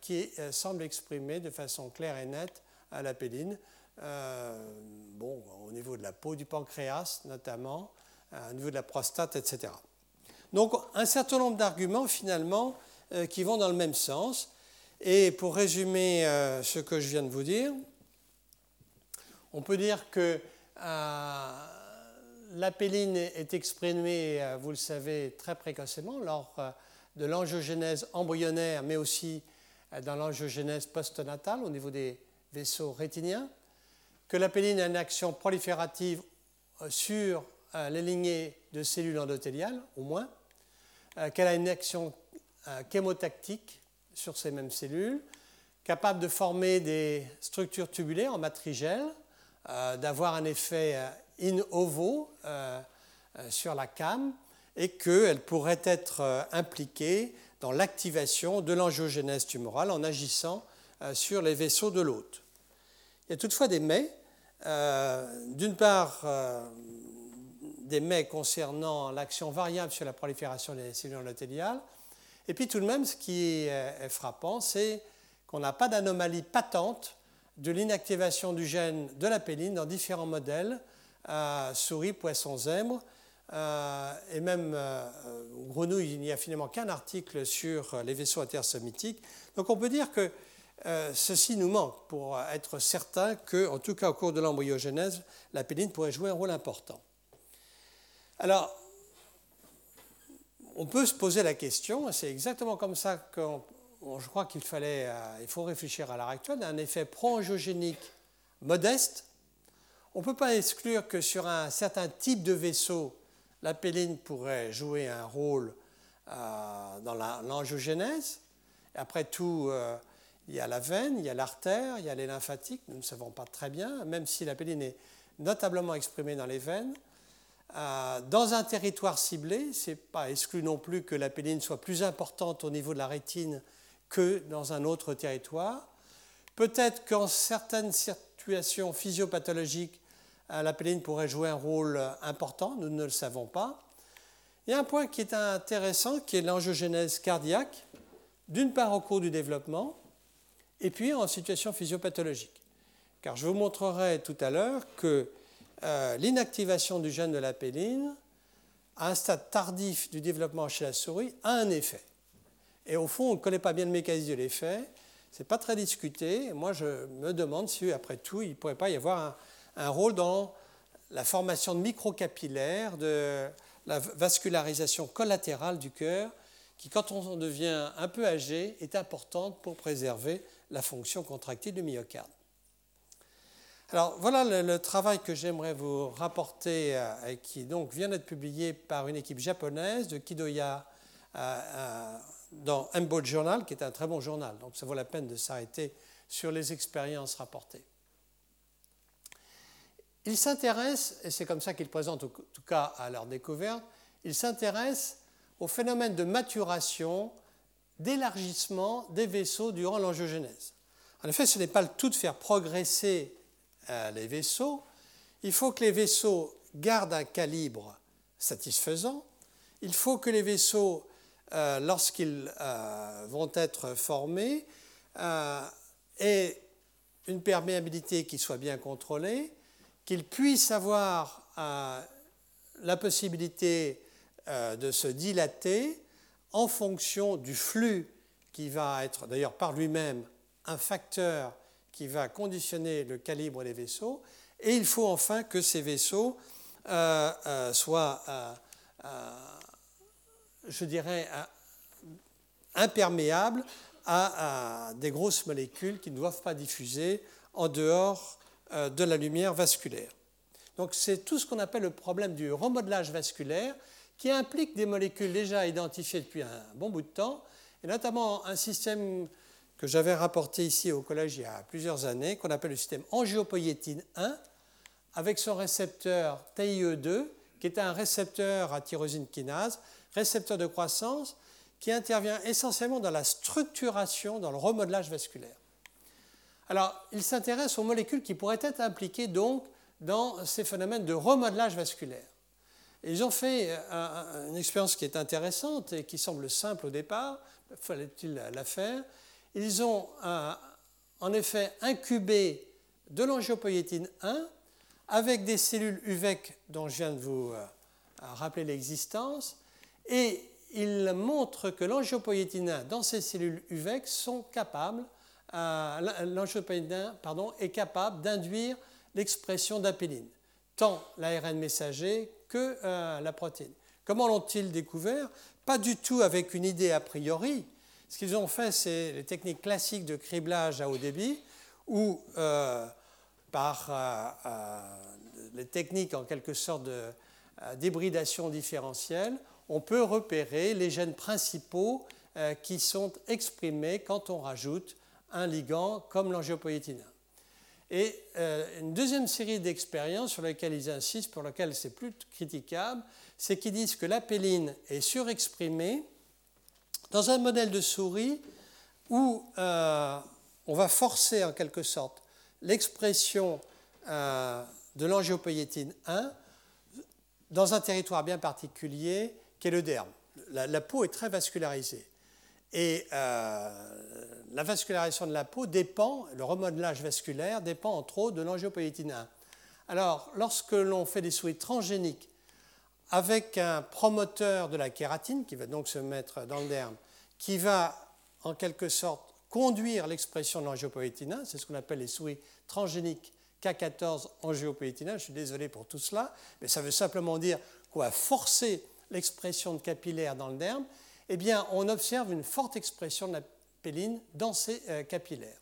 qui semblent exprimer de façon claire et nette à la péline, euh, bon, au niveau de la peau du pancréas notamment, euh, au niveau de la prostate, etc. Donc un certain nombre d'arguments finalement euh, qui vont dans le même sens. Et pour résumer ce que je viens de vous dire, on peut dire que la péline est exprimée, vous le savez, très précocement lors de l'angiogénèse embryonnaire, mais aussi dans l'angiogénèse postnatale au niveau des vaisseau rétinien, que la péline a une action proliférative euh, sur euh, les lignées de cellules endothéliales, au moins, euh, qu'elle a une action chémotactique sur ces mêmes cellules, capable de former des structures tubulaires en matrigelle, d'avoir un effet in ovo sur la cam, et qu'elle pourrait être impliquée dans l'activation de l'angiogénèse tumorale en agissant sur les vaisseaux de l'hôte. Il y a toutefois des mais. D'une part, des mais concernant l'action variable sur la prolifération des cellules endothéliales. Et puis tout de même, ce qui est frappant, c'est qu'on n'a pas d'anomalie patente de l'inactivation du gène de la péline dans différents modèles, euh, souris, poissons, zèbres, euh, et même euh, grenouilles, il n'y a finalement qu'un article sur les vaisseaux intersommitiques. Donc on peut dire que ceci nous manque pour être certain que, en tout cas au cours de l'embryogenèse, la péline pourrait jouer un rôle important. Alors, on peut se poser la question, c'est exactement comme ça je crois qu'il fallait, euh, il faut réfléchir à l'heure actuelle, un effet pro-angiogénique modeste. On ne peut pas exclure que sur un certain type de vaisseau, la péline pourrait jouer un rôle euh, dans l'angiogénèse. Après tout, euh, il y a la veine, il y a l'artère, il y a les lymphatiques, nous ne savons pas très bien, même si la péline est notablement exprimée dans les veines. Euh, dans un territoire ciblé, ce n'est pas exclu non plus que la péline soit plus importante au niveau de la rétine que dans un autre territoire. Peut-être qu'en certaines situations physiopathologiques, euh, la péline pourrait jouer un rôle important, nous ne le savons pas. Il y a un point qui est intéressant, qui est l'angiogénèse cardiaque, d'une part au cours du développement, et puis en situation physiopathologique. Car je vous montrerai tout à l'heure que euh, l'inactivation du gène de la péline, à un stade tardif du développement chez la souris, a un effet. Et au fond, on ne connaît pas bien le mécanisme de l'effet, ce n'est pas très discuté. moi, je me demande si, après tout, il ne pourrait pas y avoir un, rôle dans la formation de microcapillaires, de la vascularisation collatérale du cœur, qui, quand on devient un peu âgé, est importante pour préserver la fonction contractile du myocarde. Alors voilà le, travail que j'aimerais vous rapporter euh, qui donc vient d'être publié par une équipe japonaise de Kidoya euh, euh, dans Embo Journal, qui est un très bon journal. Donc ça vaut la peine de s'arrêter sur les expériences rapportées. Il s'intéresse, et c'est comme ça qu'ils présentent en tout cas à leur découverte, il s'intéresse au phénomène de maturation, d'élargissement des vaisseaux durant l'angiogénèse. En effet, ce n'est pas le tout de faire progresser les vaisseaux, il faut que les vaisseaux gardent un calibre satisfaisant, il faut que les vaisseaux, euh, lorsqu'ils euh, vont être formés, euh, aient une perméabilité qui soit bien contrôlée, qu'ils puissent avoir la possibilité de se dilater en fonction du flux qui va être d'ailleurs par lui-même un facteur qui va conditionner le calibre des vaisseaux. Et il faut enfin que ces vaisseaux euh, euh, soient, euh, je dirais, imperméables à, des grosses molécules qui ne doivent pas diffuser en dehors de la lumière vasculaire. Donc c'est tout ce qu'on appelle le problème du remodelage vasculaire qui implique des molécules déjà identifiées depuis un bon bout de temps, et notamment un système que j'avais rapporté ici au collège il y a plusieurs années, qu'on appelle le système angiopoïétine 1, avec son récepteur TIE2, qui est un récepteur à tyrosine kinase, récepteur de croissance, qui intervient essentiellement dans la structuration, dans le remodelage vasculaire. Alors, il s'intéresse aux molécules qui pourraient être impliquées donc dans ces phénomènes de remodelage vasculaire. ils ont fait euh, une expérience qui est intéressante et qui semble simple au départ, fallait-il la faire? Ils ont euh, en effet incubé de l'angiopoïétine 1 avec des cellules UVEC dont je viens de vous euh, rappeler l'existence et ils montrent que l'angiopoïétine 1 dans ces cellules UVEC sont capables, euh, l'angiopoïétine 1 pardon, est capable d'induire l'expression d'apéline, tant l'ARN messager que la protéine. Comment l'ont-ils découvert? Pas du tout avec une idée a priori, ce qu'ils ont fait, c'est les techniques classiques de criblage à haut débit, ou euh, par euh, euh, les techniques en quelque sorte d'hybridation différentielle, on peut repérer les gènes principaux qui sont exprimés quand on rajoute un ligand comme l'angiopoïétine 1. Et une deuxième série d'expériences sur lesquelles ils insistent, pour lesquelles c'est plus critiquable, c'est qu'ils disent que l'apéline est surexprimée dans un modèle de souris où on va forcer en quelque sorte l'expression de l'angiopoïétine 1 dans un territoire bien particulier qui est le derme. La, peau est très vascularisée. Et euh, la vascularisation de la peau dépend, le remodelage vasculaire dépend entre autres de l'angiopoïétine 1. Alors, lorsque l'on fait des souris transgéniques avec un promoteur de la kératine, qui va donc se mettre dans le derme, qui va en quelque sorte conduire l'expression de l'angiopoïétine 1, c'est ce qu'on appelle les souris transgéniques K14 angiopoïétine. Je suis désolé pour tout cela, mais ça veut simplement dire qu'on va forcer l'expression de capillaire dans le derme. Eh bien, on observe une forte expression de la péline dans ces euh, capillaires.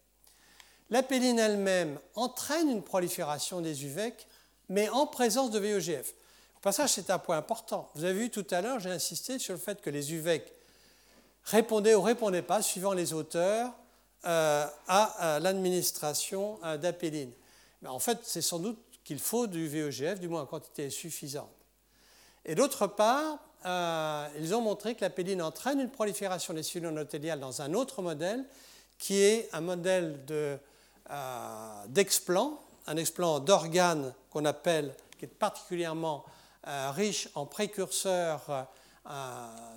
La péline elle-même entraîne une prolifération des UVEC, mais en présence de VEGF. Au passage, c'est un point important. Vous avez vu tout à l'heure, j'ai insisté sur le fait que les UVEC répondaient ou répondaient pas, suivant les auteurs, euh, à, l'administration euh, d'apéline en fait, c'est sans doute qu'il faut du VEGF, du moins en quantité suffisante. Et d'autre part, euh, ils ont montré que la péline entraîne une prolifération des cellules endothéliales dans un autre modèle, qui est un modèle euh, d'explant, un explant d'organes qu'on appelle, qui est particulièrement riche en précurseurs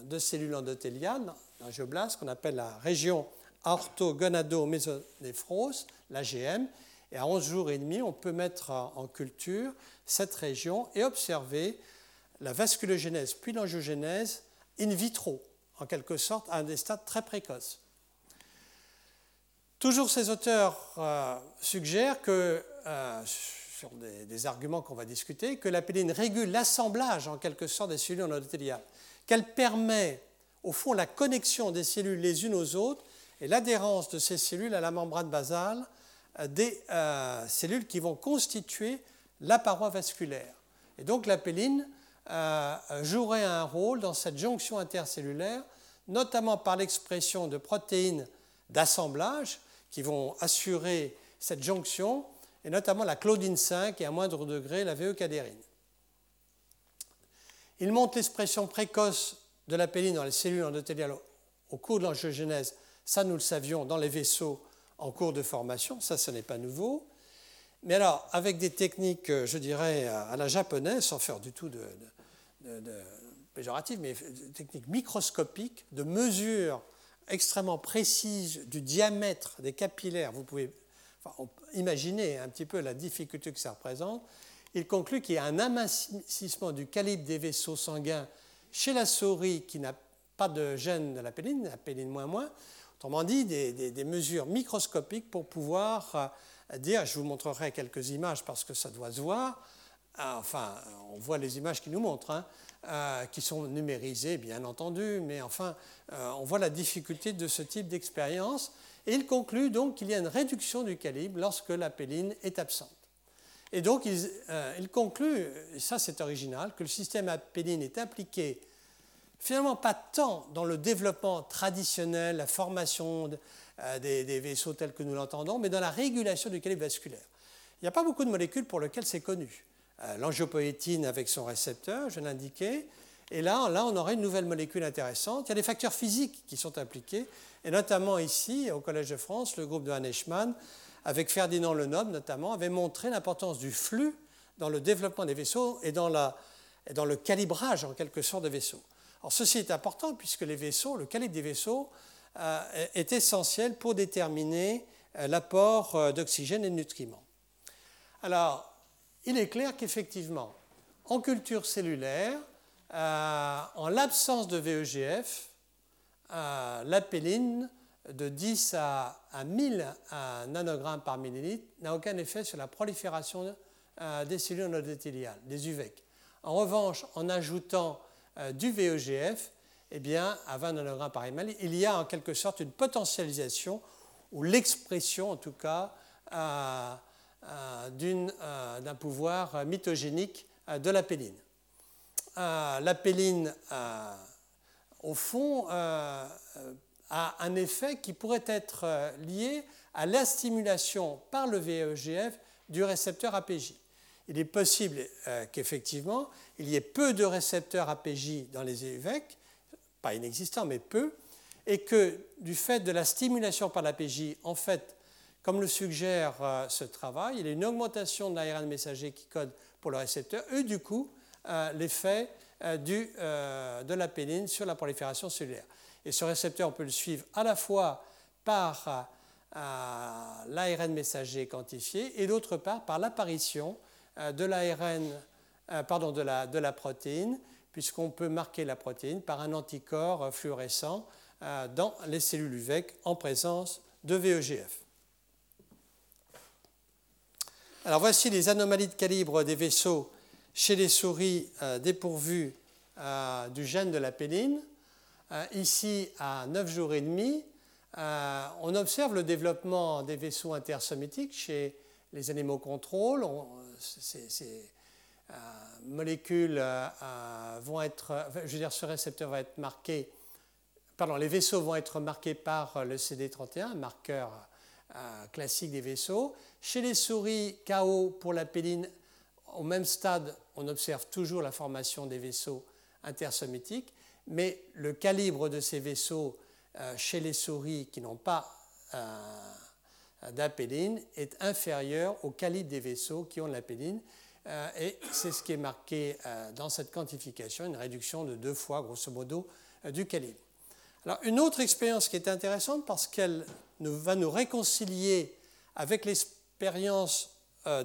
de cellules endothéliales, l'angioblaste, qu'on appelle la région orthogonado-mésonéphrose, l'AGM, et à 11 jours et demi, on peut mettre en culture cette région et observer la vasculogénèse puis l'angiogénèse in vitro, en quelque sorte, à un des stades très précoces. Toujours ces auteurs euh, suggèrent que, euh, sur des, arguments qu'on va discuter, que la péline régule l'assemblage en quelque sorte des cellules endothéliales, qu'elle permet au fond la connexion des cellules les unes aux autres et l'adhérence de ces cellules à la membrane basale des euh, cellules qui vont constituer la paroi vasculaire. Et donc la péline euh, jouerait un rôle dans cette jonction intercellulaire, notamment par l'expression de protéines d'assemblage qui vont assurer cette jonction, et notamment la claudine 5 et à moindre degré la VE-cadérine. Il montre l'expression précoce de la péline dans les cellules endothéliales au cours de l'angiogénèse. Ça, nous le savions dans les vaisseaux en cours de formation, ça ce n'est pas nouveau. Mais alors, avec des techniques, euh, je dirais, à la japonaise, sans faire du tout de, péjoratif, mais techniques microscopiques, de mesure extrêmement précises du diamètre des capillaires, vous pouvez imaginer un petit peu la difficulté que ça représente, il conclut qu'il y a un amincissement du calibre des vaisseaux sanguins chez la souris qui n'a pas de gène de la péline, la péline moins moins, Autrement dit, des, mesures microscopiques pour pouvoir euh, dire, je vous montrerai quelques images parce que ça doit se voir, euh, enfin, on voit les images qui nous montrent, hein, euh, qui sont numérisées, bien entendu, mais enfin, on voit la difficulté de ce type d'expérience. Et il conclut donc qu'il y a une réduction du calibre lorsque la péline est absente. Et donc, il, il conclut, et ça c'est original, que le système apéline est impliqué finalement pas tant dans le développement traditionnel, la formation euh, des, vaisseaux tels que nous l'entendons, mais dans la régulation du calibre vasculaire. Il n'y a pas beaucoup de molécules pour lesquelles c'est connu. Euh, l'angiopoïétine avec son récepteur, je l'indiquais, et là, là, on aurait une nouvelle molécule intéressante. Il y a des facteurs physiques qui sont impliqués, et notamment ici, au Collège de France, le groupe de Hanechmann, avec Ferdinand Lenoble notamment, avait montré l'importance du flux dans le développement des vaisseaux et dans, le calibrage, en quelque sorte, des vaisseaux. Alors, ceci est important puisque les vaisseaux, le calibre des vaisseaux euh, est essentiel pour déterminer euh, l'apport euh, d'oxygène et de nutriments. Alors, il est clair qu'effectivement, en culture cellulaire, en l'absence de VEGF, la péline de 10 à, 1000 nanogrammes par millilitre n'a aucun effet sur la prolifération des cellules endothéliales, des UVEC. En revanche, en ajoutant euh, du VEGF, eh bien, à 20 nanogrammes par ml, il y a en quelque sorte une potentialisation ou l'expression, en tout cas, euh, euh, d'un pouvoir mitogénique de la péline. la au fond, a un effet qui pourrait être lié à la stimulation par le VEGF du récepteur APJ. Il est possible euh, qu'effectivement, il y ait peu de récepteurs APJ dans les EUVEC, pas inexistants, mais peu, et que du fait de la stimulation par l'APJ, en fait, comme le suggère euh, ce travail, il y a une augmentation de l'ARN messager qui code pour le récepteur, et du coup, euh, l'effet de la péline sur la prolifération cellulaire. Et ce récepteur, on peut le suivre à la fois par l'ARN messager quantifié et d'autre part par l'apparition euh, de l'ARN, euh, pardon, de la, protéine, puisqu'on peut marquer la protéine par un anticorps fluorescent euh, dans les cellules UVEC en présence de VEGF. Alors voici les anomalies de calibre des vaisseaux chez les souris dépourvues du gène de la péline. Ici, à 9 jours et demi, on observe le développement des vaisseaux intersométiques chez les animaux contrôles ces, euh, molécules euh, euh, vont être, je veux dire, ce récepteur va être marqué, pardon, les vaisseaux vont être marqués par le CD31, marqueur classique des vaisseaux. Chez les souris KO pour la péline, au même stade, on observe toujours la formation des vaisseaux intersométiques, mais le calibre de ces vaisseaux chez les souris qui n'ont pas d'apéline est inférieur au calibre des vaisseaux qui ont de l'apéline. Euh, et c'est ce qui est marqué euh, dans cette quantification, une réduction de deux fois, grosso modo, euh, du calibre. Alors, une autre expérience qui est intéressante parce qu'elle va nous réconcilier avec l'expérience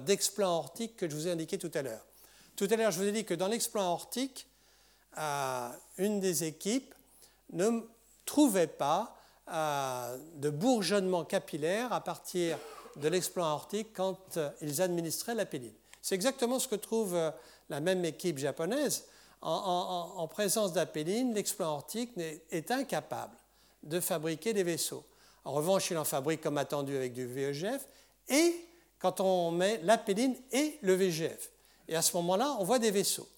d'explant aortique que je vous ai indiqué tout à l'heure. Tout à l'heure, je vous ai dit que dans l'explant aortique, une des équipes ne trouvait pas de bourgeonnement capillaire à partir de l'explant aortique quand euh, ils administraient la péline. C'est exactement ce que trouve euh, la même équipe japonaise. En, présence d'apéline, l'explant aortique est incapable de fabriquer des vaisseaux. En revanche, il en fabrique comme attendu avec du VEGF et quand on met l'apéline et le VEGF. Et à ce moment-là, on voit des vaisseaux.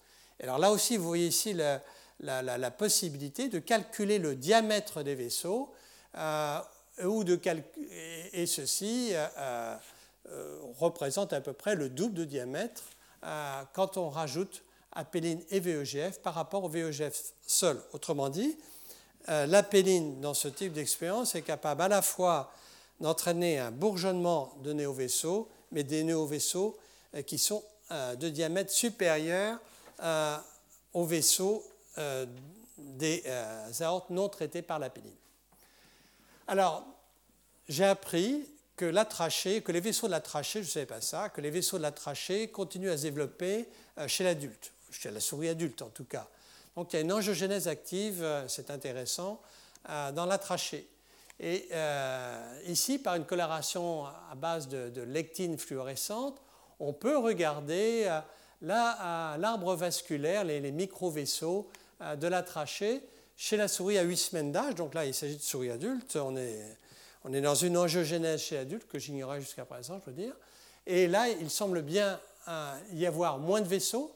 Alors là aussi, vous voyez ici la, possibilité de calculer le diamètre des vaisseaux euh, de et ceci euh, euh, représente à peu près le double de diamètre quand on rajoute apéline et VEGF par rapport au VEGF seul. Autrement dit, l'apéline dans ce type d'expérience est capable à la fois d'entraîner un bourgeonnement de néovaisseaux, mais des néovaisseaux qui sont de diamètre supérieur aux vaisseaux des aortes non traités par l'apéline. Alors, j'ai appris que la trachée, que les vaisseaux de la trachée, je ne savais pas ça, que les vaisseaux de la trachée continuent à se développer euh, chez l'adulte, chez la souris adulte en tout cas. Donc il y a une angiogénèse active, euh, c'est intéressant, euh, dans la trachée. Et ici, par une coloration à base de, lectine fluorescente, on peut regarder l'arbre vasculaire, les, les micro-vaisseaux de la trachée, chez la souris à 8 semaines d'âge, donc là il s'agit de souris adultes, on est, on est dans une angiogénèse chez l'adulte que j'ignorais jusqu'à présent, je veux dire. Et là, il semble bien euh, y avoir moins de vaisseaux.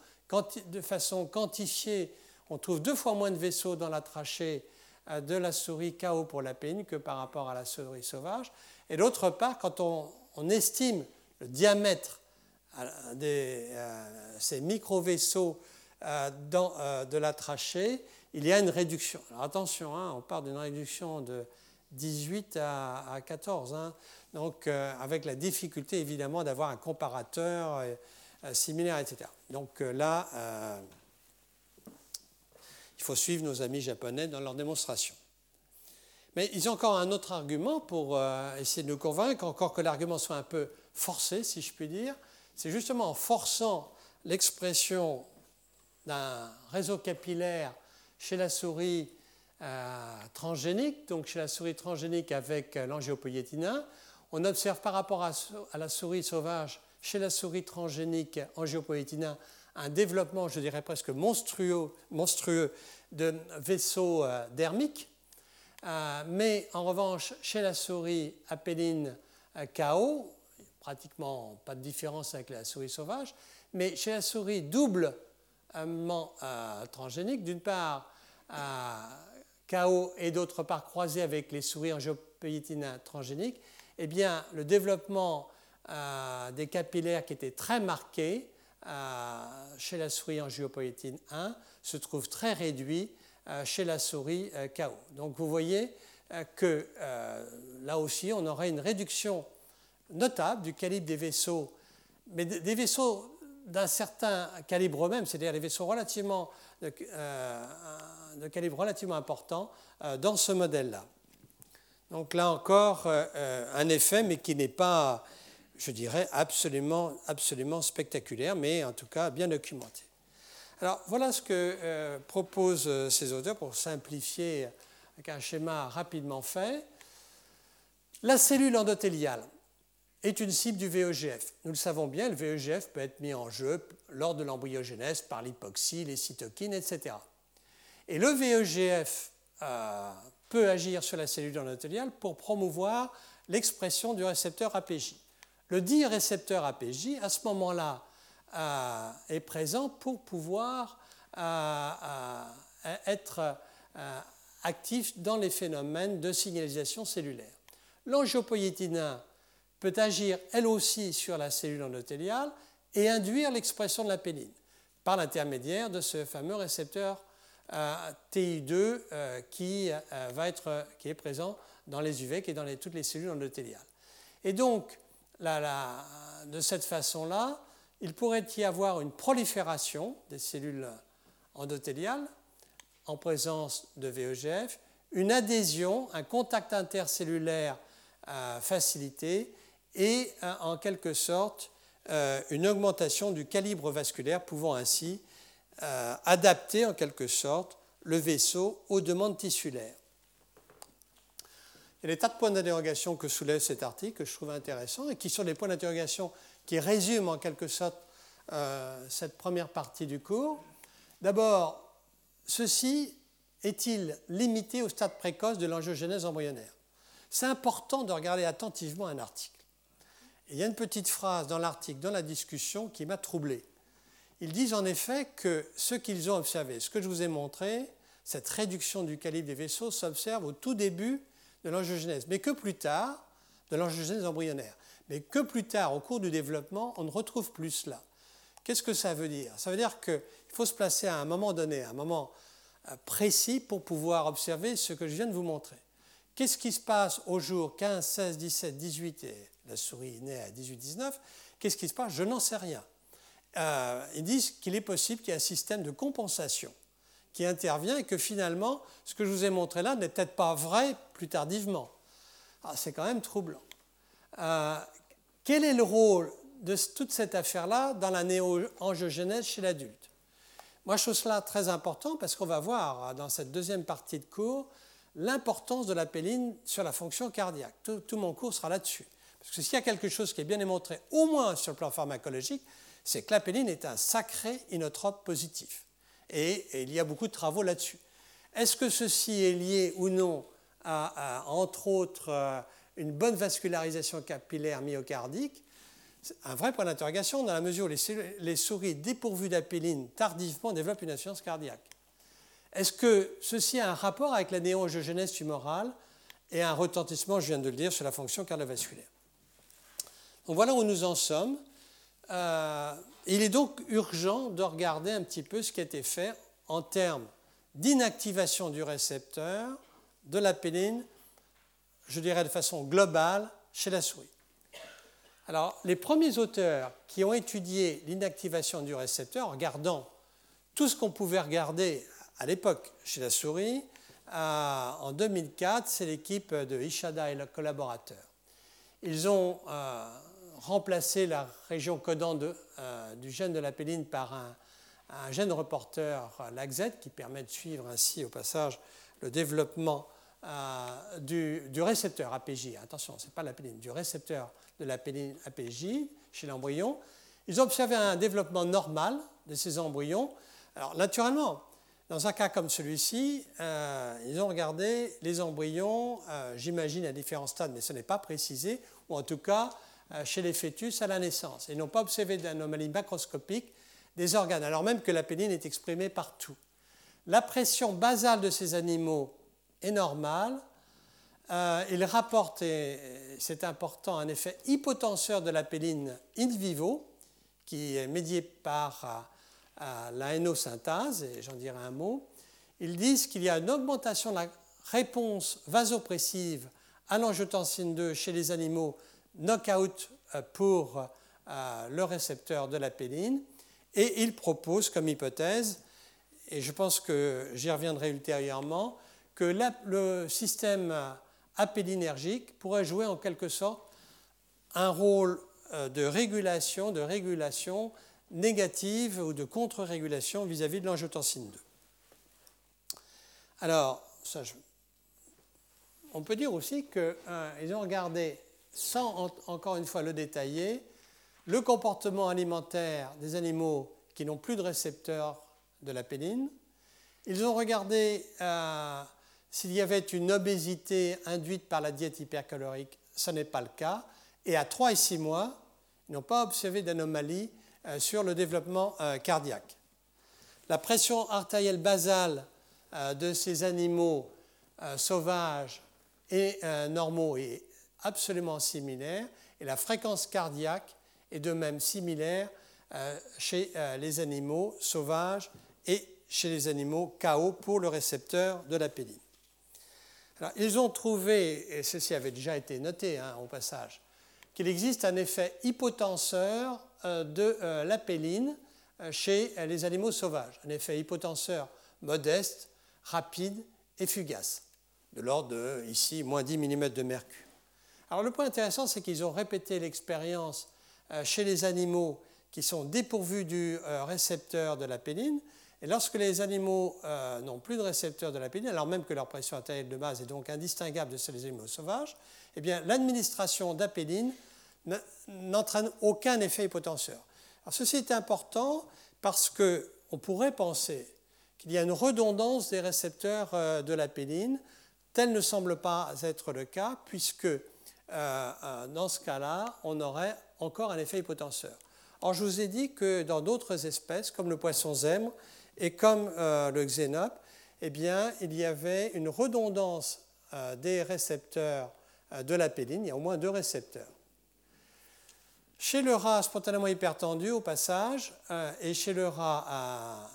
de façon quantifiée, on trouve deux fois moins de vaisseaux dans la trachée euh, de la souris KO pour la péine que par rapport à la souris sauvage. Et d'autre part, quand on, estime le diamètre euh, ces micro-vaisseaux de la trachée, il y a une réduction. Alors attention, hein, on part d'une réduction de 18 à, 14, hein. donc euh, avec la difficulté évidemment d'avoir un comparateur euh, similaire, etc. Donc euh, là, il faut suivre nos amis japonais dans leur démonstration. Mais ils ont encore un autre argument pour essayer de nous convaincre, encore que l'argument soit un peu forcé, si je puis dire. C'est justement en forçant l'expression d'un réseau capillaire chez la souris euh, transgénique, donc chez la souris transgénique avec euh, l'angiopoïétine, on observe par rapport à, la souris sauvage, chez la souris transgénique angiopoïétine, un développement, je dirais presque monstrueux, monstrueux de vaisseaux euh, dermiques. mais en revanche, chez la souris apéline KO, pratiquement pas de différence avec la souris sauvage, mais chez la souris double euh, transgénique, d'une part KO et d'autre part croisé avec les souris angiopéitines transgéniques, eh bien, le développement des capillaires qui était très marqué chez la souris angiopoïétine 1 se trouve très réduit chez la souris KO. Donc vous voyez que là aussi, on aurait une réduction notable du calibre des vaisseaux, mais des vaisseaux d'un certain calibre même, c'est-à-dire les vaisseaux relativement de, de calibre relativement important dans ce modèle-là. Donc là encore, euh, un effet, mais qui n'est pas, je dirais, absolument, absolument spectaculaire, mais en tout cas bien documenté. Alors voilà ce que euh, proposent euh, ces auteurs pour simplifier avec un schéma rapidement fait. La cellule endothéliale est une cible du VEGF. Nous le savons bien, le VEGF peut être mis en jeu lors de l'embryogénèse par l'hypoxie, les cytokines, etc. Et le VEGF peut agir sur la cellule endothéliale pour promouvoir l'expression du récepteur APJ. Le dit récepteur APJ, à ce moment-là, euh, est présent pour pouvoir euh, euh, être actif dans les phénomènes de signalisation cellulaire. L'angiopoïétine 1 peut agir elle aussi sur la cellule endothéliale et induire l'expression de la péline par l'intermédiaire de ce fameux récepteur TI2 euh, qui, euh, va être, qui est présent dans les UVEC et dans toutes les cellules endothéliales. Et donc, de cette façon-là, il pourrait y avoir une prolifération des cellules endothéliales en présence de VEGF, une adhésion, un contact intercellulaire euh, facilité et en quelque sorte une augmentation du calibre vasculaire pouvant ainsi euh, adapter en quelque sorte le vaisseau aux demandes tissulaires. Il y a des tas de points d'interrogation que soulève cet article que je trouve intéressant et qui sont des points d'interrogation qui résument en quelque sorte euh, cette première partie du cours. D'abord, ceci est-il limité au stade précoce de l'angiogénèse embryonnaire? C'est important de regarder attentivement un article. Il y a une petite phrase dans l'article, dans la discussion, qui m'a troublé. Ils disent en effet que ce qu'ils ont observé, ce que je vous ai montré, cette réduction du calibre des vaisseaux s'observe au tout début de l'angiogénèse, mais que plus tard, de l'angiogénèse embryonnaire, mais que plus tard, au cours du développement, on ne retrouve plus cela. Qu'est-ce que ça veut dire? Ça veut dire qu'il faut se placer à un moment donné, à un moment euh, précis pour pouvoir observer ce que je viens de vous montrer. Qu'est-ce qui se passe au jour 15, 16, 17, 18 et la souris est née à 18, 19 Qu'est-ce qui se passe? Je n'en sais rien. Euh, ils disent qu'il est possible qu'il y ait un système de compensation qui intervient et que finalement, ce que je vous ai montré là n'est peut-être pas vrai plus tardivement. Ah, c'est quand même troublant. Euh, quel est le rôle de toute cette affaire-là dans la néo-angiogénèse chez l'adulte? Moi, je trouve cela très important parce qu'on va voir dans cette deuxième partie de cours l'importance de la péline sur la fonction cardiaque. Tout mon cours sera là-dessus. Parce que s'il y a quelque chose qui est bien démontré, au moins sur le plan pharmacologique, c'est que la péline est un sacré inotrope positif. Et, il y a beaucoup de travaux là-dessus. Est-ce que ceci est lié ou non à, entre autres, euh, une bonne vascularisation capillaire myocardique? Un vrai point d'interrogation dans la mesure où les, souris dépourvues d'apéline tardivement développent une insuffisance cardiaque. Est-ce que ceci a un rapport avec la néo-angiogénèse tumorale? Et un retentissement, je viens de le dire, sur la fonction cardiovasculaire Donc voilà où nous en sommes. Euh, il est donc urgent de regarder un petit peu ce qui a été fait en termes d'inactivation du récepteur de la péline, je dirais de façon globale, chez la souris. Alors, les premiers auteurs qui ont étudié l'inactivation du récepteur, en regardant tout ce qu'on pouvait regarder à l'époque chez la souris, euh, en 2004, c'est l'équipe de Ishada et leurs collaborateurs. Ils ont euh, remplacer la région codante euh, du gène de la péline par un, gène reporter LAGZ qui permet de suivre ainsi au passage le développement euh, du, récepteur APJ. Attention, ce n'est pas la péline, du récepteur de la péline APJ chez l'embryon. Ils observé un développement normal de ces embryons. Alors, naturellement, dans un cas comme celui-ci, euh, ils ont regardé les embryons, j'imagine à différents stades, mais ce n'est pas précisé, ou en tout cas chez les fœtus à la naissance et n'ont pas observé d'anomalie macroscopique des organes, alors même que la péline est exprimée partout. La pression basale de ces animaux est normale, euh, il rapporte, et c'est important, un effet hypotenseur de l'apéline in vivo, qui est médié par euh, la hénosynthase, et j'en dirai un mot. Ils disent qu'il y a une augmentation de la réponse vasopressive à l'angiotensine 2 chez les animaux knockout euh, pour le récepteur de l'apéline, et ils proposent comme hypothèse, et je pense que j'y reviendrai ultérieurement, que le système apélinergique pourrait jouer en quelque sorte un rôle euh, de régulation, de régulation négative ou de contre-régulation vis-à-vis de l'angiotensine 2. Alors, ça, on peut dire aussi qu'ils euh, ont regardé, sans encore une fois le détailler, le comportement alimentaire des animaux qui n'ont plus de récepteurs de l'apéline. Ils ont regardé euh, s'il y avait une obésité induite par la diète hypercalorique, ce n'est pas le cas. Et à 3 et 6 mois, ils n'ont pas observé d'anomalie euh, sur le développement euh, cardiaque. La pression artérielle basale de ces animaux sauvages et normaux est absolument similaire et la fréquence cardiaque est de même similaire chez les animaux sauvages et chez les animaux KO pour le récepteur de la péline. Ils ont trouvé, et ceci avait déjà été noté hein, au passage, qu'il existe un effet hypotenseur euh, de euh, l'apéline euh, chez les animaux sauvages, un effet hypotenseur modeste, rapide et fugace, de l'ordre de, ici, moins 10 mm de mercure. Alors le point intéressant, c'est qu'ils ont répété l'expérience chez les animaux qui sont dépourvus du récepteur de l'apéline, et lorsque les animaux euh, n'ont plus de récepteurs de la pénible, alors même que leur pression artérielle de base est donc indistinguable de celle des animaux sauvages, eh bien, l'administration d'apéline n'entraîne aucun effet hypotenseur. Alors, ceci est important parce qu'on pourrait penser qu'il y a une redondance des récepteurs euh, de l'apéline. Tel ne semble pas être le cas, puisque euh, dans ce cas-là, on aurait encore un effet hypotenseur. Or, je vous ai dit que dans d'autres espèces, comme le poisson zèbre, et comme euh, le xénope, eh bien, il y avait une redondance euh, des récepteurs euh, de la péline. Il y a au moins deux récepteurs. Chez le rat spontanément hypertendu, au passage, et chez le rat,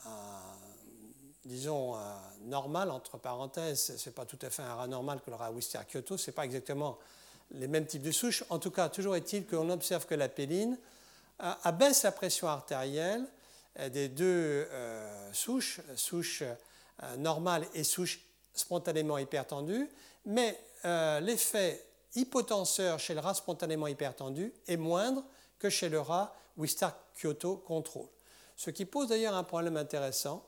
disons, normal, entre parenthèses, ce n'est pas tout à fait un rat normal que le rat Wister Kyoto, ce n'est pas exactement les mêmes types de souches. En tout cas, toujours est-il qu'on observe que la péline abaisse la pression artérielle euh, des deux euh, souches, souche euh, normale et souche spontanément hypertendue, mais l'effet hypotenseur chez le rat spontanément hypertendu est moindre que chez le rat Wistar Kyoto Control. Ce qui pose d'ailleurs un problème intéressant.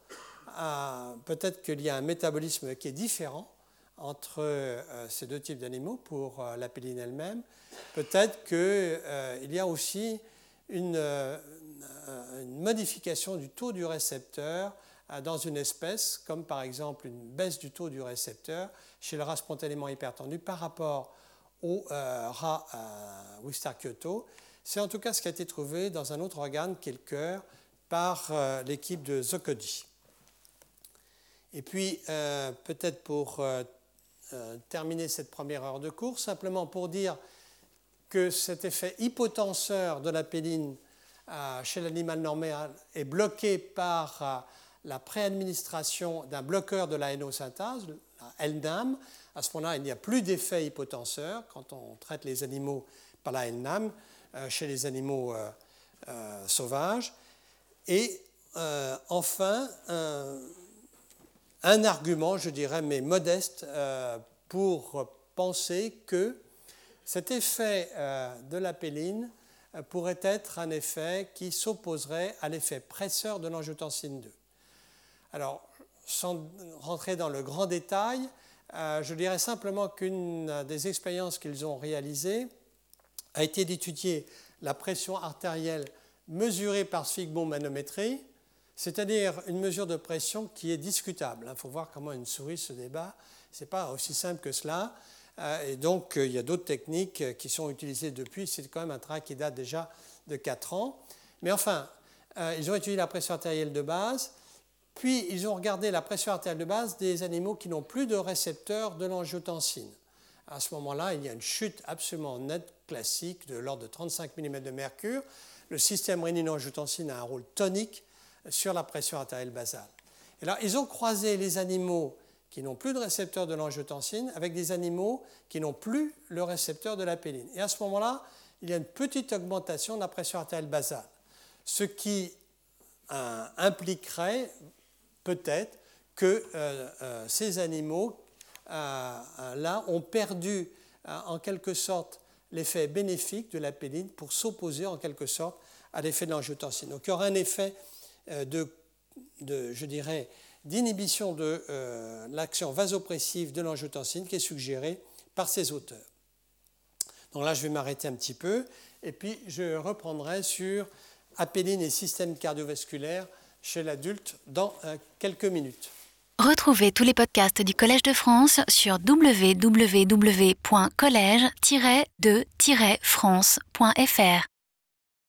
Peut-être qu'il y a un métabolisme qui est différent entre ces deux types d'animaux pour la péline elle-même. Peut-être qu'il y a aussi une, euh, une modification du taux du récepteur euh, dans une espèce, comme par exemple une baisse du taux du récepteur chez le rat spontanément hypertendu par rapport au euh, rat Wistar Kyoto. C'est en tout cas ce qui a été trouvé dans un autre organe qui est le cœur par l'équipe de Zocodi. Et puis, peut-être pour terminer cette première heure de cours, simplement pour dire que cet effet hypotenseur de la péline euh, chez l'animal normal est bloqué par euh, la préadministration d'un bloqueur de la hénosynthase, la LNAM. À ce moment-là, il n'y a plus d'effet hypotenseur quand on traite les animaux par la LNAM euh, chez les animaux sauvages. Et enfin, un argument, je dirais, mais modeste, pour penser que cet effet de la péline pourrait être un effet qui s'opposerait à l'effet presseur de l'angiotensine 2. Alors, sans rentrer dans le grand détail, euh, je dirais simplement qu'une des expériences qu'ils ont réalisées a été d'étudier la pression artérielle mesurée par sphygmomanométrie, c'est-à-dire une mesure de pression qui est discutable. Il faut voir comment une souris se débat. Ce n'est pas aussi simple que cela. Euh, et donc, euh, il y a d'autres techniques euh, qui sont utilisées depuis. C'est quand même un travail qui date déjà de 4 ans. Mais enfin, ils ont étudié la pression artérielle de base, puis ils ont regardé la pression artérielle de base des animaux qui n'ont plus de récepteurs de l'angiotensine. à ce moment-là, il y a une chute absolument nette, classique, de l'ordre de 35 mm de mercure. Le système rénine-angiotensine a un rôle tonique sur la pression artérielle basale. Et là, ils ont croisé les animaux qui n'ont plus de récepteur de l'angiotensine avec des animaux qui n'ont plus le récepteur de la péline. Et à ce moment-là, il y a une petite augmentation de la pression artérielle basale, ce qui euh, impliquerait peut-être que euh, euh, ces animaux là ont perdu en quelque sorte l'effet bénéfique de la péline pour s'opposer en quelque sorte à l'effet de l'angiotensine. Donc il y aura un effet de, de, je dirais, d'inhibition de euh, l'action vasopressive de l'angiotensine qui est suggérée par ces auteurs. Donc là, je vais m'arrêter un petit peu et puis je reprendrai sur apéline et système cardiovasculaire chez l'adulte dans euh, quelques minutes. Retrouvez tous les podcasts du Collège de France sur www.collège-de-france.fr.